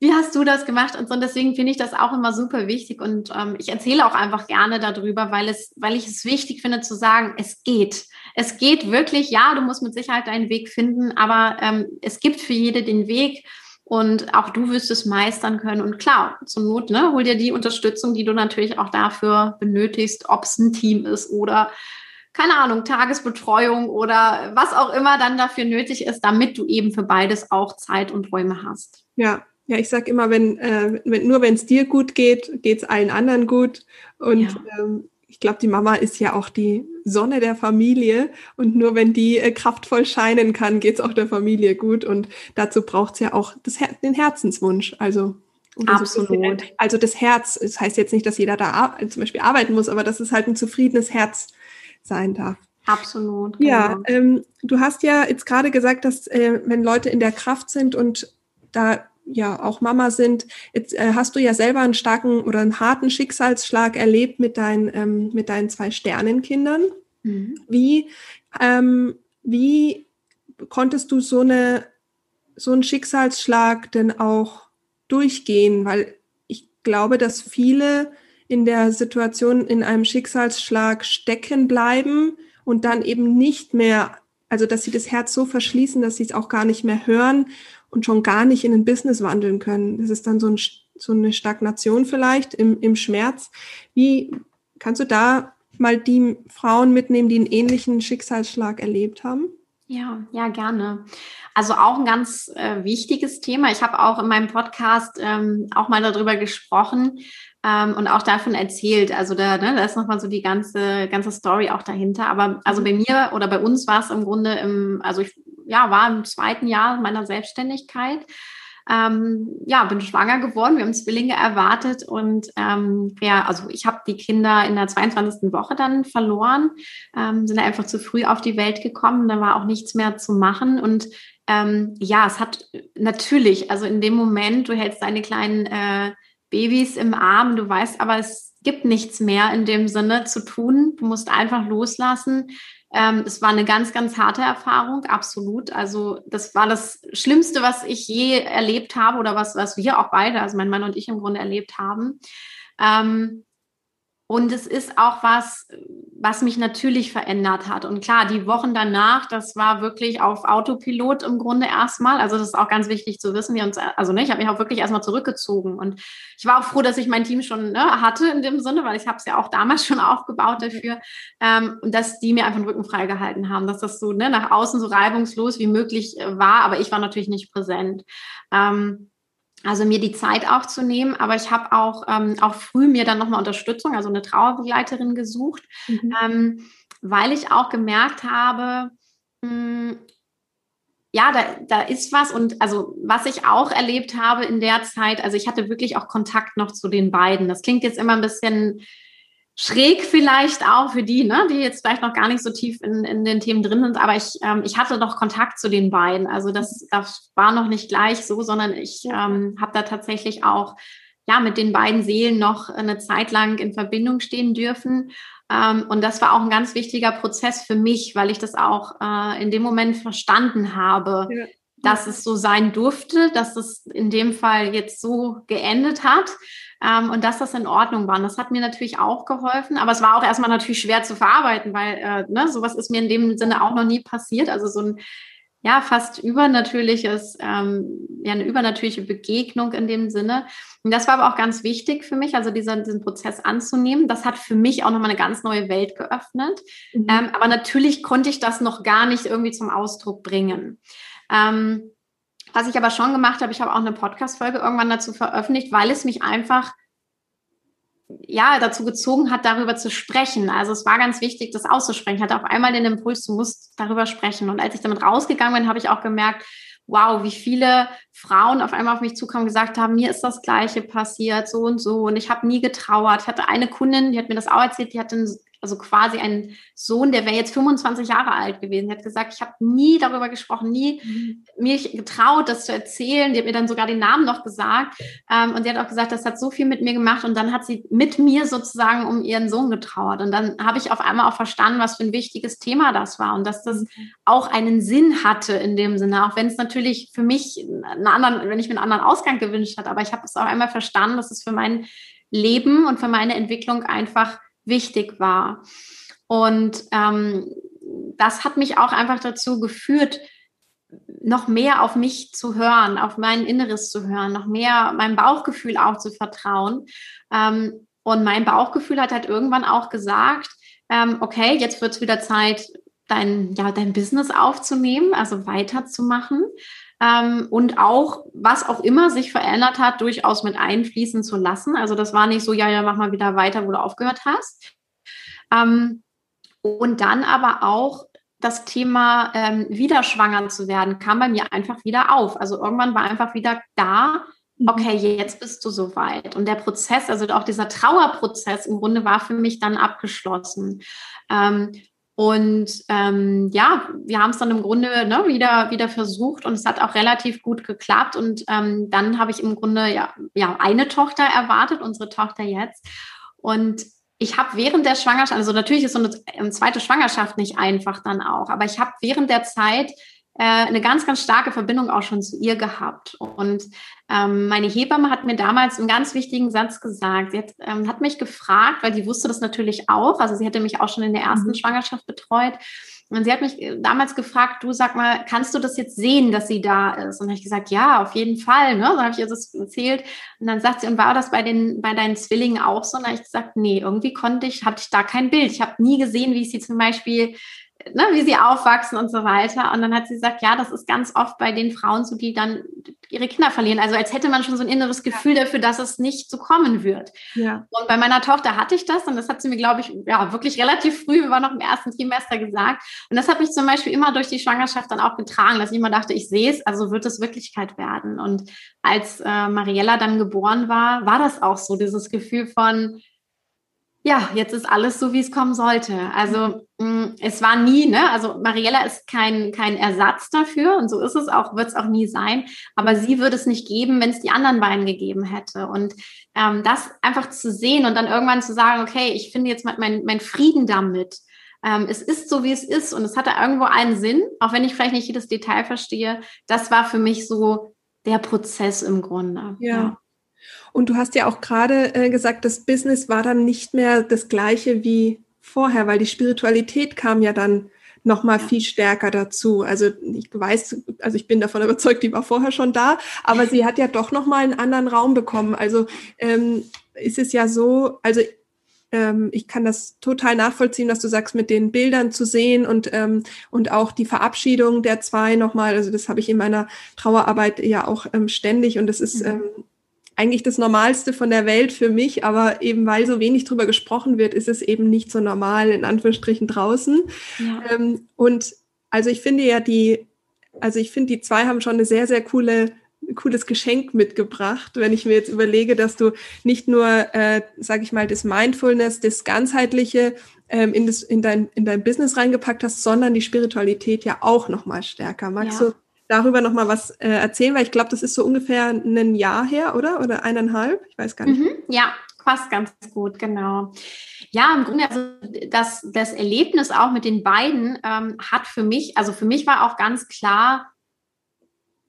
wie hast du das gemacht und so. Und deswegen finde ich das auch immer super wichtig. Und ähm, ich erzähle auch einfach gerne darüber, weil es, weil ich es wichtig finde zu sagen, es geht. Es geht wirklich, ja, du musst mit Sicherheit deinen Weg finden, aber ähm, es gibt für jede den Weg. Und auch du wirst es meistern können. Und klar, zur Not, ne, hol dir die Unterstützung, die du natürlich auch dafür benötigst, ob es ein Team ist oder keine Ahnung, Tagesbetreuung oder was auch immer dann dafür nötig ist, damit du eben für beides auch Zeit und Räume hast. Ja, ja, ich sag immer, wenn, äh, wenn nur wenn es dir gut geht, geht es allen anderen gut. Und ja. ähm, ich glaube, die Mama ist ja auch die Sonne der Familie und nur wenn die äh, kraftvoll scheinen kann, geht es auch der Familie gut. Und dazu braucht es ja auch das Her den Herzenswunsch. Also Absolut. So also das Herz, das heißt jetzt nicht, dass jeder da zum Beispiel arbeiten muss, aber dass es halt ein zufriedenes Herz sein darf. Absolut. Genau. Ja, ähm, du hast ja jetzt gerade gesagt, dass äh, wenn Leute in der Kraft sind und da ja auch Mama sind. Jetzt äh, hast du ja selber einen starken oder einen harten Schicksalsschlag erlebt mit, dein, ähm, mit deinen zwei Sternenkindern. Mhm. Wie, ähm, wie konntest du so, eine, so einen Schicksalsschlag denn auch durchgehen? Weil ich glaube, dass viele in der Situation in einem Schicksalsschlag stecken bleiben und dann eben nicht mehr, also dass sie das Herz so verschließen, dass sie es auch gar nicht mehr hören und schon gar nicht in ein Business wandeln können. Das ist dann so, ein, so eine Stagnation vielleicht im, im Schmerz. Wie kannst du da mal die Frauen mitnehmen, die einen ähnlichen Schicksalsschlag erlebt haben? Ja, ja, gerne. Also auch ein ganz äh, wichtiges Thema. Ich habe auch in meinem Podcast ähm, auch mal darüber gesprochen ähm, und auch davon erzählt. Also da, ne, da ist nochmal so die ganze, ganze Story auch dahinter. Aber also bei mir oder bei uns war es im Grunde im, also ich ja, war im zweiten Jahr meiner Selbstständigkeit. Ähm, ja, bin schwanger geworden, wir haben Zwillinge erwartet und ähm, ja, also ich habe die Kinder in der 22. Woche dann verloren, ähm, sind einfach zu früh auf die Welt gekommen, da war auch nichts mehr zu machen und ähm, ja, es hat natürlich, also in dem Moment, du hältst deine kleinen äh, Babys im Arm, du weißt aber, es gibt nichts mehr in dem Sinne zu tun, du musst einfach loslassen, ähm, es war eine ganz, ganz harte Erfahrung, absolut. Also das war das Schlimmste, was ich je erlebt habe oder was, was wir auch beide, also mein Mann und ich im Grunde erlebt haben. Ähm, und es ist auch was, was mich natürlich verändert hat. Und klar, die Wochen danach, das war wirklich auf Autopilot im Grunde erstmal. Also das ist auch ganz wichtig zu wissen. Wir uns, also ne, ich habe mich auch wirklich erstmal zurückgezogen. Und ich war auch froh, dass ich mein Team schon ne, hatte in dem Sinne, weil ich habe es ja auch damals (laughs) schon aufgebaut dafür. Ähm, und dass die mir einfach den Rücken freigehalten haben, dass das so ne, nach außen so reibungslos wie möglich äh, war. Aber ich war natürlich nicht präsent. Ähm, also mir die Zeit auch zu nehmen, aber ich habe auch, ähm, auch früh mir dann nochmal Unterstützung, also eine Trauerbegleiterin gesucht, mhm. ähm, weil ich auch gemerkt habe, mh, hm, ja, da, da ist was und also was ich auch erlebt habe in der Zeit, also ich hatte wirklich auch Kontakt noch zu den beiden. Das klingt jetzt immer ein bisschen schräg vielleicht auch für die, ne, die jetzt vielleicht noch gar nicht so tief in, in den Themen drin sind, aber ich, ähm, ich hatte noch Kontakt zu den beiden. Also das, das war noch nicht gleich so, sondern ich ähm, habe da tatsächlich auch ja mit den beiden Seelen noch eine Zeit lang in Verbindung stehen dürfen. Ähm, und das war auch ein ganz wichtiger Prozess für mich, weil ich das auch äh, in dem Moment verstanden habe. Ja. Dass es so sein durfte, dass es in dem Fall jetzt so geendet hat ähm, und dass das in Ordnung war. Und das hat mir natürlich auch geholfen, aber es war auch erstmal natürlich schwer zu verarbeiten, weil äh, ne, sowas ist mir in dem Sinne auch noch nie passiert. Also so ein ja, fast übernatürliches, ähm, ja, eine übernatürliche Begegnung in dem Sinne. Und das war aber auch ganz wichtig für mich, also dieser, diesen Prozess anzunehmen. Das hat für mich auch nochmal eine ganz neue Welt geöffnet. Mhm. Ähm, aber natürlich konnte ich das noch gar nicht irgendwie zum Ausdruck bringen. Ähm, was ich aber schon gemacht habe, ich habe auch eine Podcast-Folge irgendwann dazu veröffentlicht, weil es mich einfach ja, dazu gezogen hat, darüber zu sprechen. Also es war ganz wichtig, das auszusprechen. Ich hatte auf einmal den Impuls, du musst darüber sprechen. Und als ich damit rausgegangen bin, habe ich auch gemerkt, wow, wie viele Frauen auf einmal auf mich zukommen gesagt haben, mir ist das Gleiche passiert, so und so. Und ich habe nie getrauert. Ich hatte eine Kundin, die hat mir das auch erzählt, die hatte einen also quasi ein Sohn, der wäre jetzt 25 Jahre alt gewesen. Er hat gesagt, ich habe nie darüber gesprochen, nie mhm. mich getraut, das zu erzählen. Die hat mir dann sogar den Namen noch gesagt. Ähm, und sie hat auch gesagt, das hat so viel mit mir gemacht. Und dann hat sie mit mir sozusagen um ihren Sohn getrauert. Und dann habe ich auf einmal auch verstanden, was für ein wichtiges Thema das war und dass das mhm. auch einen Sinn hatte in dem Sinne, auch wenn es natürlich für mich einen anderen, wenn ich mir einen anderen Ausgang gewünscht hatte. Aber ich habe es auch einmal verstanden, dass es für mein Leben und für meine Entwicklung einfach wichtig war. Und ähm, das hat mich auch einfach dazu geführt, noch mehr auf mich zu hören, auf mein Inneres zu hören, noch mehr meinem Bauchgefühl auch zu vertrauen. Ähm, und mein Bauchgefühl hat halt irgendwann auch gesagt, ähm, okay, jetzt wird es wieder Zeit, dein, ja, dein Business aufzunehmen, also weiterzumachen. Ähm, und auch, was auch immer sich verändert hat, durchaus mit einfließen zu lassen. Also das war nicht so, ja, ja, mach mal wieder weiter, wo du aufgehört hast. Ähm, und dann aber auch das Thema ähm, wieder schwanger zu werden, kam bei mir einfach wieder auf. Also irgendwann war einfach wieder da, mhm. okay, jetzt bist du soweit. Und der Prozess, also auch dieser Trauerprozess im Grunde war für mich dann abgeschlossen. Ähm, Und ähm, ja, wir haben es dann im Grunde ne, wieder, wieder versucht und es hat auch relativ gut geklappt. Und ähm, dann habe ich im Grunde ja, ja eine Tochter erwartet, unsere Tochter jetzt. Und ich habe während der Schwangerschaft, also natürlich ist so eine, eine zweite Schwangerschaft nicht einfach dann auch, aber ich habe während der Zeit eine ganz, ganz starke Verbindung auch schon zu ihr gehabt. Und ähm, meine Hebamme hat mir damals einen ganz wichtigen Satz gesagt. Sie hat, ähm, hat mich gefragt, weil sie wusste das natürlich auch, also sie hatte mich auch schon in der ersten mhm. Schwangerschaft betreut. Und sie hat mich äh, damals gefragt, du sag mal, kannst du das jetzt sehen, dass sie da ist? Und habe ich gesagt, ja, auf jeden Fall. Ne? Dann habe ich ihr das erzählt. Und dann sagt sie, und war das bei den, bei deinen Zwillingen auch so? Und dann habe ich gesagt, nee, irgendwie konnte ich, hatte ich da kein Bild. Ich habe nie gesehen, wie ich sie zum Beispiel ne, wie sie aufwachsen und so weiter. Und dann hat sie gesagt, ja, das ist ganz oft bei den Frauen so, die dann ihre Kinder verlieren. Also als hätte man schon so ein inneres Gefühl ja. dafür, dass es nicht so kommen wird. Ja. Und bei meiner Tochter hatte ich das und das hat sie mir, glaube ich, ja, wirklich relativ früh, wir waren noch im ersten Trimester gesagt. Und das hat mich zum Beispiel immer durch die Schwangerschaft dann auch getragen, dass ich immer dachte, ich sehe es, also wird es Wirklichkeit werden. Und als äh, Mariella dann geboren war, war das auch so, dieses Gefühl von, ja, jetzt ist alles so, wie es kommen sollte. Also mh, mm, es war nie, ne? Also Mariella ist kein, kein Ersatz dafür und so ist es auch, wird es auch nie sein. Aber sie würde es nicht geben, wenn es die anderen beiden gegeben hätte. Und ähm, das einfach zu sehen und dann irgendwann zu sagen, okay, ich finde jetzt mein, mein Frieden damit. Ähm, es ist so, wie es ist und es hatte irgendwo einen Sinn, auch wenn ich vielleicht nicht jedes Detail verstehe. Das war für mich so der Prozess im Grunde. ja. ja. Und du hast ja auch gerade äh, gesagt, das Business war dann nicht mehr das gleiche wie vorher, weil die Spiritualität kam ja dann noch mal viel stärker dazu. Also ich weiß, also ich bin davon (laughs) überzeugt, die war vorher schon da, aber sie hat ja doch noch mal einen anderen Raum bekommen. Also ähm, ist es ja so, also ähm, ich kann das total nachvollziehen, was du sagst, mit den Bildern zu sehen und ähm, und auch die Verabschiedung der zwei nochmal. Also das habe ich in meiner Trauerarbeit ja auch ähm, ständig und das ist mhm. Eigentlich das Normalste von der Welt für mich, aber eben weil so wenig drüber gesprochen wird, ist es eben nicht so normal in Anführungsstrichen draußen. Ja. Ähm, und also ich finde ja die, also ich finde die zwei haben schon eine sehr, sehr coole cooles Geschenk mitgebracht, wenn ich mir jetzt überlege, dass du nicht nur, äh, sage ich mal, das Mindfulness, das ganzheitliche ähm, in, das, in, dein, in dein Business reingepackt hast, sondern die Spiritualität ja auch noch mal stärker. Magst ja. du darüber noch mal was äh, erzählen? Weil ich glaube, das ist so ungefähr ein Jahr her, oder? Oder eineinhalb? Ich weiß gar nicht. Mhm, ja, passt ganz gut, genau. Ja, im Grunde, also das, das Erlebnis auch mit den beiden ähm, hat für mich, also für mich war auch ganz klar,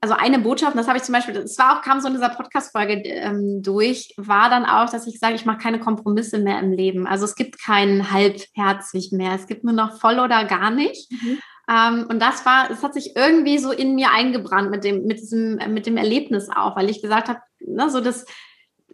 also eine Botschaft, das habe ich zum Beispiel, es war auch, kam so in dieser Podcast-Folge ähm, durch, war dann auch, dass ich sage, ich mache keine Kompromisse mehr im Leben. Also es gibt keinen halbherzig mehr. Es gibt nur noch voll oder gar nicht. Mhm. Ähm, und das war, es hat sich irgendwie so in mir eingebrannt mit dem, mit diesem, mit dem Erlebnis auch, weil ich gesagt habe, ne, so das,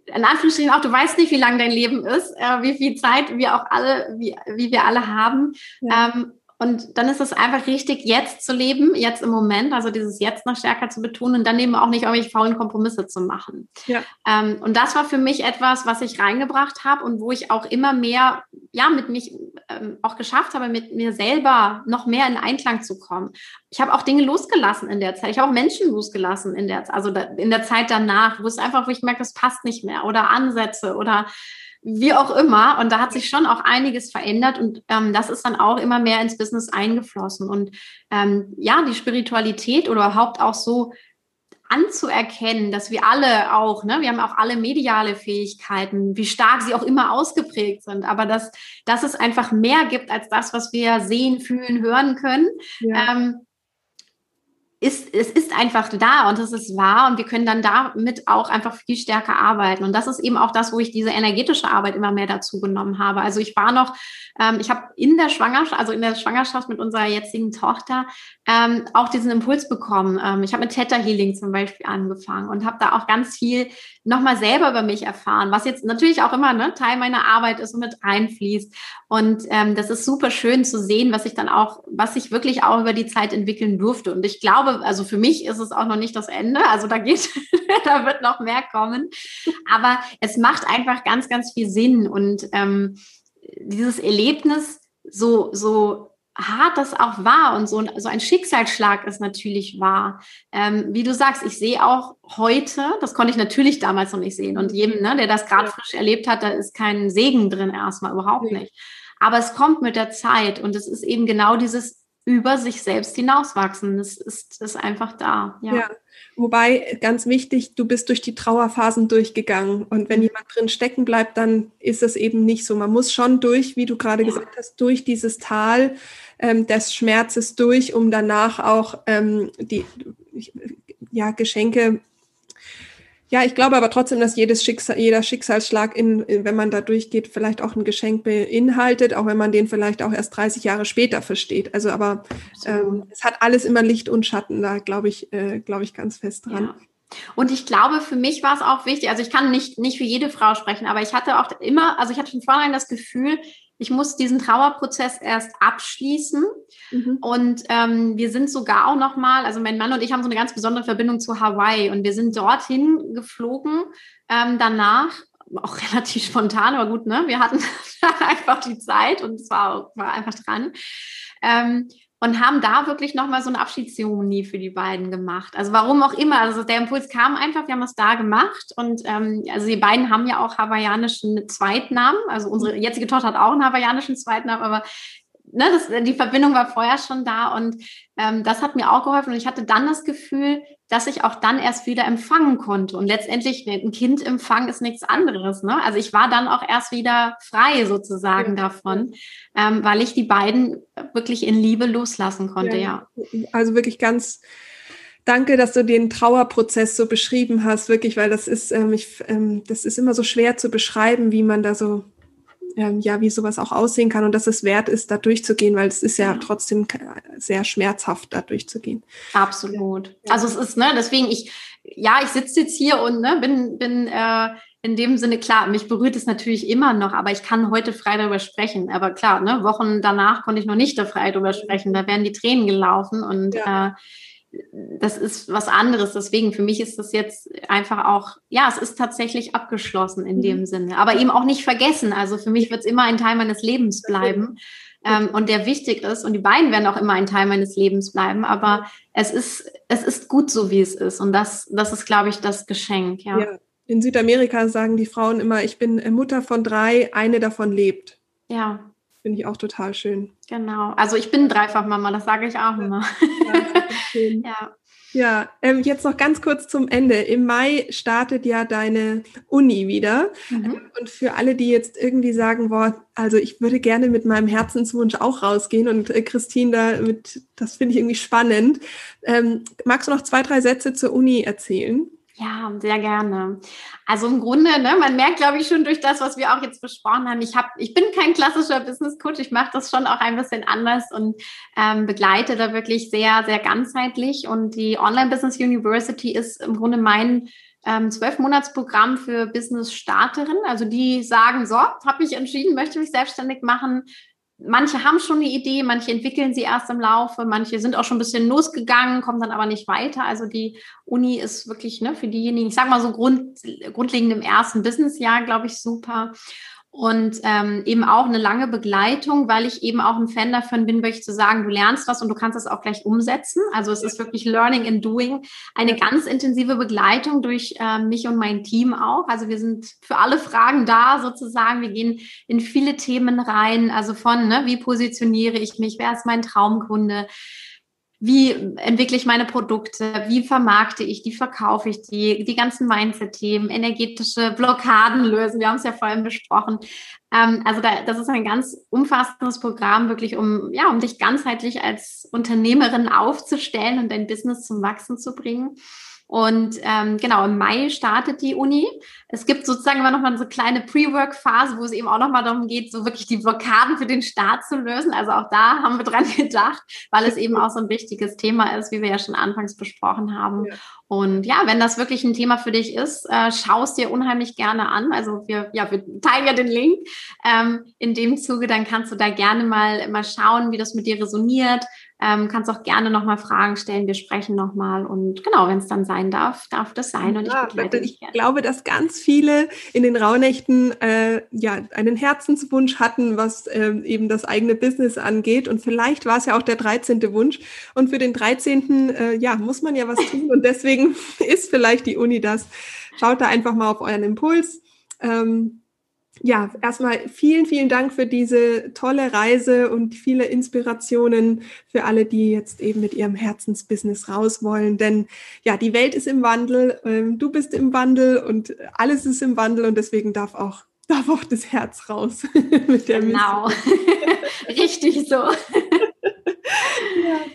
in Anführungsstrichen auch, du weißt nicht, wie lang dein Leben ist, äh, wie viel Zeit wir auch alle, wie, wie wir alle haben. Ja. Ähm, und dann ist es einfach richtig, jetzt zu leben, jetzt im Moment, also dieses Jetzt noch stärker zu betonen und dann eben auch nicht irgendwelche faulen Kompromisse zu machen. Ja. Ähm, und das war für mich etwas, was ich reingebracht habe und wo ich auch immer mehr, ja, mit mich ähm, auch geschafft habe, mit mir selber noch mehr in Einklang zu kommen. Ich habe auch Dinge losgelassen in der Zeit. Ich habe auch Menschen losgelassen in der, also in der Zeit danach, wo es einfach, wo ich merke, das passt nicht mehr oder Ansätze oder wie auch immer. Und da hat sich schon auch einiges verändert und ähm, das ist dann auch immer mehr ins Business eingeflossen. Und ähm, ja, die Spiritualität oder überhaupt auch so anzuerkennen, dass wir alle auch, ne, wir haben auch alle mediale Fähigkeiten, wie stark sie auch immer ausgeprägt sind, aber dass, dass es einfach mehr gibt als das, was wir sehen, fühlen, hören können. Ja. Ähm, ist, es ist einfach da und es ist wahr und wir können dann damit auch einfach viel stärker arbeiten. Und das ist eben auch das, wo ich diese energetische Arbeit immer mehr dazu genommen habe. Also ich war noch, ähm, ich habe in der Schwangerschaft, also in der Schwangerschaft mit unserer jetzigen Tochter, ähm, auch diesen Impuls bekommen. Ähm, ich habe mit Theta Healing zum Beispiel angefangen und habe da auch ganz viel nochmal selber über mich erfahren, was jetzt natürlich auch immer ne, Teil meiner Arbeit ist und mit reinfließt. Und ähm, das ist super schön zu sehen, was ich dann auch, was sich wirklich auch über die Zeit entwickeln durfte. Und ich glaube, also für mich ist es auch noch nicht das Ende. Also da geht, (laughs) da wird noch mehr kommen. Aber es macht einfach ganz, ganz viel Sinn. Und ähm, dieses Erlebnis so, so hart das auch war und so, so ein Schicksalsschlag ist natürlich wahr. Ähm, wie du sagst, ich sehe auch heute, das konnte ich natürlich damals noch nicht sehen und jedem, ne, der das gerade frisch erlebt hat, da ist kein Segen drin erstmal, überhaupt nicht. Aber es kommt mit der Zeit und es ist eben genau dieses über sich selbst hinauswachsen. Das ist, ist einfach da. Ja. ja. Wobei ganz wichtig, du bist durch die Trauerphasen durchgegangen. Und wenn mhm. jemand drin stecken bleibt, dann ist es eben nicht so. Man muss schon durch, wie du gerade ja. gesagt hast, durch dieses Tal ähm, des Schmerzes durch, um danach auch ähm, die ja, Geschenke ja, ich glaube aber trotzdem, dass jedes Schicksal, jeder Schicksalsschlag, in, wenn man da durchgeht, vielleicht auch ein Geschenk beinhaltet, auch wenn man den vielleicht auch erst 30 Jahre später versteht. Also, aber ähm, es hat alles immer Licht und Schatten, da glaube ich, äh, glaube ich ganz fest dran. Ja. Und ich glaube, für mich war es auch wichtig, also ich kann nicht, nicht für jede Frau sprechen, aber ich hatte auch immer, also ich hatte von vornherein das Gefühl, ich muss diesen Trauerprozess erst abschließen. Mhm. Und ähm, wir sind sogar auch nochmal, also mein Mann und ich haben so eine ganz besondere Verbindung zu Hawaii und wir sind dorthin geflogen ähm, danach. Auch (laughs) relativ spontan, aber gut, ne? Wir hatten (laughs) einfach die Zeit und es war, war einfach dran. Ähm, und haben da wirklich nochmal so eine Abschiedszeremonie für die beiden gemacht. Also warum auch immer. Also der Impuls kam einfach, wir haben es da gemacht. Und ähm, also die beiden haben ja auch hawaiianischen Zweitnamen. Also unsere jetzige Tochter hat auch einen hawaiianischen Zweitnamen, aber ne, das, die Verbindung war vorher schon da und ähm, das hat mir auch geholfen. Und ich hatte dann das Gefühl, dass ich auch dann erst wieder empfangen konnte. Und letztendlich, ein Kind empfangen ist nichts anderes. Ne? Also ich war dann auch erst wieder frei sozusagen ja. davon, ähm, weil ich die beiden wirklich in Liebe loslassen konnte, ja. ja. Also wirklich ganz Danke, dass du den Trauerprozess so beschrieben hast, wirklich, weil das ist, ähm, ich, ähm, das ist immer so schwer zu beschreiben, wie man da so ähm, ja, wie sowas auch aussehen kann und dass es wert ist, da durchzugehen, weil es ist ja, ja. trotzdem sehr schmerzhaft, da durchzugehen. Absolut. Ja. Also es ist, ne, deswegen ich, ja, ich sitze jetzt hier und ne, bin, bin äh, in dem Sinne klar, mich berührt es natürlich immer noch, aber ich kann heute frei darüber sprechen. Aber klar, ne, Wochen danach konnte ich noch nicht da frei darüber sprechen. Da wären die Tränen gelaufen und ja. äh, das ist was anderes. Deswegen, für mich ist das jetzt einfach auch, ja, es ist tatsächlich abgeschlossen in mhm. dem Sinne. Aber eben auch nicht vergessen. Also für mich wird es immer ein Teil meines Lebens bleiben. Ähm, und der wichtig ist. Und die beiden werden auch immer ein Teil meines Lebens bleiben. Aber es ist, es ist gut so, wie es ist. Und das, das ist, glaube ich, das Geschenk. Ja. ja. In Südamerika sagen die Frauen immer, ich bin Mutter von drei, eine davon lebt. Ja. Finde ich auch total schön. Genau. Also ich bin Dreifachmama, das sage ich auch immer. Ja, (laughs) ja. Ja, ähm, jetzt noch ganz kurz zum Ende. Im Mai startet ja deine Uni wieder. Mhm. Und für alle, die jetzt irgendwie sagen, boah, also ich würde gerne mit meinem Herzenswunsch auch rausgehen und äh, Christine da mit, das finde ich irgendwie spannend. Ähm, magst du noch zwei, drei Sätze zur Uni erzählen? Ja, sehr gerne. Also im Grunde, ne, man merkt, glaube ich, schon durch das, was wir auch jetzt besprochen haben, ich, hab, ich bin kein klassischer Business Coach, ich mache das schon auch ein bisschen anders und ähm, begleite da wirklich sehr, sehr ganzheitlich. Und die Online Business University ist im Grunde mein ähm, Zwölf-Monats-Programm für Business-Starterinnen, also die sagen, so, habe ich entschieden, möchte mich selbstständig machen, manche haben schon eine Idee, manche entwickeln sie erst im Laufe, manche sind auch schon ein bisschen losgegangen, kommen dann aber nicht weiter. Also die Uni ist wirklich ne, für diejenigen, ich sage mal so grund, grundlegend im ersten Businessjahr, glaube ich, super und ähm, eben auch eine lange Begleitung, weil ich eben auch ein Fan davon bin, wirklich zu sagen, du lernst was und du kannst es auch gleich umsetzen. Also es ist wirklich Learning and Doing, eine ganz intensive Begleitung durch äh, mich und mein Team auch. Also wir sind für alle Fragen da sozusagen. Wir gehen in viele Themen rein, also von, ne, wie positioniere ich mich, wer ist mein Traumkunde, wie entwickle ich meine Produkte, wie vermarkte ich die, verkaufe ich die, die ganzen Mindset-Themen, energetische Blockaden lösen. Wir haben es ja vorhin besprochen. Ähm, also da, das ist ein ganz umfassendes Programm, wirklich um, ja, um dich ganzheitlich als Unternehmerin aufzustellen und dein Business zum Wachsen zu bringen. Und ähm, genau, im Mai startet die Uni. Es gibt sozusagen immer noch mal so eine kleine Pre-Work-Phase, wo es eben auch noch mal darum geht, so wirklich die Blockaden für den Start zu lösen. Also auch da haben wir dran (laughs) gedacht, weil es eben auch so ein wichtiges Thema ist, wie wir ja schon anfangs besprochen haben. Ja. Und ja, wenn das wirklich ein Thema für dich ist, äh, schau es dir unheimlich gerne an. Also wir, ja, wir teilen ja den Link. Ähm, in dem Zuge, dann kannst du da gerne mal, mal schauen, wie das mit dir resoniert, ähm, kannst auch gerne nochmal Fragen stellen. Wir sprechen nochmal. Und genau, wenn es dann sein darf, darf das sein. Und ja, ich begleite gerne. Ich glaube, dass ganz viele in den Rauhnächten äh, ja einen Herzenswunsch hatten, was äh, eben das eigene Business angeht. Und vielleicht war es ja auch der 13. Wunsch. Und für den 13. Äh, ja, muss man ja was (laughs) tun. Und deswegen (laughs) ist vielleicht die Uni das. Schaut da einfach mal auf euren Impuls. Ähm, ja, erstmal vielen, vielen Dank für diese tolle Reise und viele Inspirationen für alle, die jetzt eben mit ihrem Herzensbusiness raus wollen. Denn ja, die Welt ist im Wandel, ähm, du bist im Wandel und alles ist im Wandel und deswegen darf auch, (laughs) darf auch das Herz raus (laughs) mit der Genau, (laughs) richtig so. ja,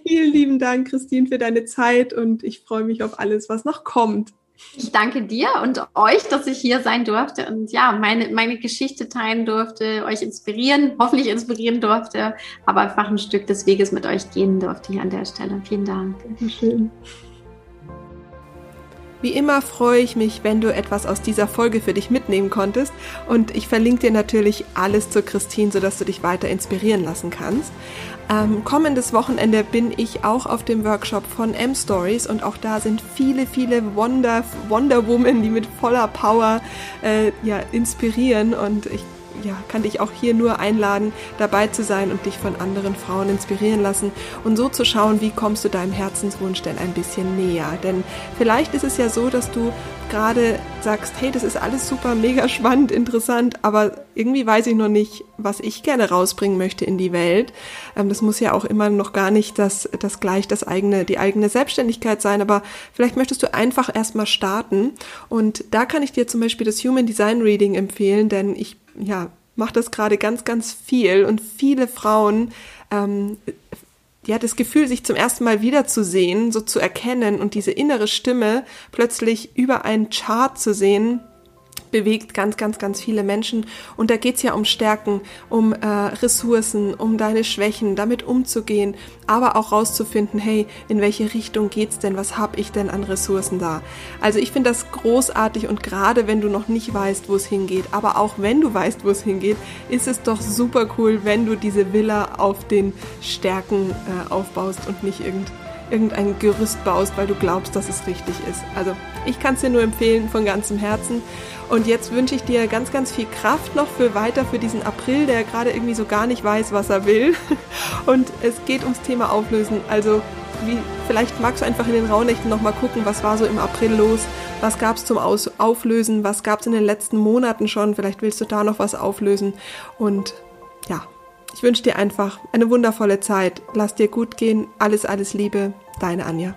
vielen lieben Dank, Christine, für deine Zeit und ich freue mich auf alles, was noch kommt. Ich danke dir und euch, dass ich hier sein durfte und ja, meine, meine Geschichte teilen durfte, euch inspirieren, hoffentlich inspirieren durfte, aber einfach ein Stück des Weges mit euch gehen durfte hier an der Stelle. Vielen Dank. Dankeschön. Wie immer freue ich mich, wenn du etwas aus dieser Folge für dich mitnehmen konntest und ich verlinke dir natürlich alles zu Christine, sodass du dich weiter inspirieren lassen kannst. Ähm, kommendes Wochenende bin ich auch auf dem Workshop von M-Stories und auch da sind viele, viele Wonder, Wonder Woman, die mit voller Power äh, ja, inspirieren und ich ja, kann dich auch hier nur einladen, dabei zu sein und dich von anderen Frauen inspirieren lassen und so zu schauen, wie kommst du deinem Herzenswunsch denn ein bisschen näher. Denn vielleicht ist es ja so, dass du gerade sagst, hey, das ist alles super, mega spannend, interessant, aber irgendwie weiß ich noch nicht, was ich gerne rausbringen möchte in die Welt. Ähm, das muss ja auch immer noch gar nicht das, das gleich das eigene, die eigene Selbstständigkeit sein, aber vielleicht möchtest du einfach erstmal starten. Und da kann ich dir zum Beispiel das Human Design Reading empfehlen, denn ich ja, mache das gerade ganz, ganz viel. Und viele Frauen ähm, die hat das Gefühl, sich zum ersten Mal wiederzusehen, so zu erkennen und diese innere Stimme plötzlich über einen Chart zu sehen, bewegt ganz, ganz, ganz viele Menschen. Und da geht's ja um Stärken, um äh, Ressourcen, um deine Schwächen, damit umzugehen, aber auch rauszufinden, hey, in welche Richtung geht's denn? Was habe ich denn an Ressourcen da? Also ich finde das großartig und gerade wenn du noch nicht weißt, wo es hingeht, aber auch wenn du weißt, wo es hingeht, ist es doch super cool, wenn du diese Villa auf den Stärken äh, aufbaust und nicht irgend irgendein Gerüst baust, weil du glaubst, dass es richtig ist. Also ich kann es dir nur empfehlen von ganzem Herzen. Und jetzt wünsche ich dir ganz, ganz viel Kraft noch für weiter für diesen April, der gerade irgendwie so gar nicht weiß, was er will. (laughs) Und es geht ums Thema Auflösen. Also wie, vielleicht magst du einfach in den Rauhnächten nochmal gucken, was war so im April los, was gab es zum Aus Auflösen, was gab es in den letzten Monaten schon, vielleicht willst du da noch was auflösen. Und ja, ich wünsche dir einfach eine wundervolle Zeit. Lass dir gut gehen. Alles, alles Liebe. Deine Anja.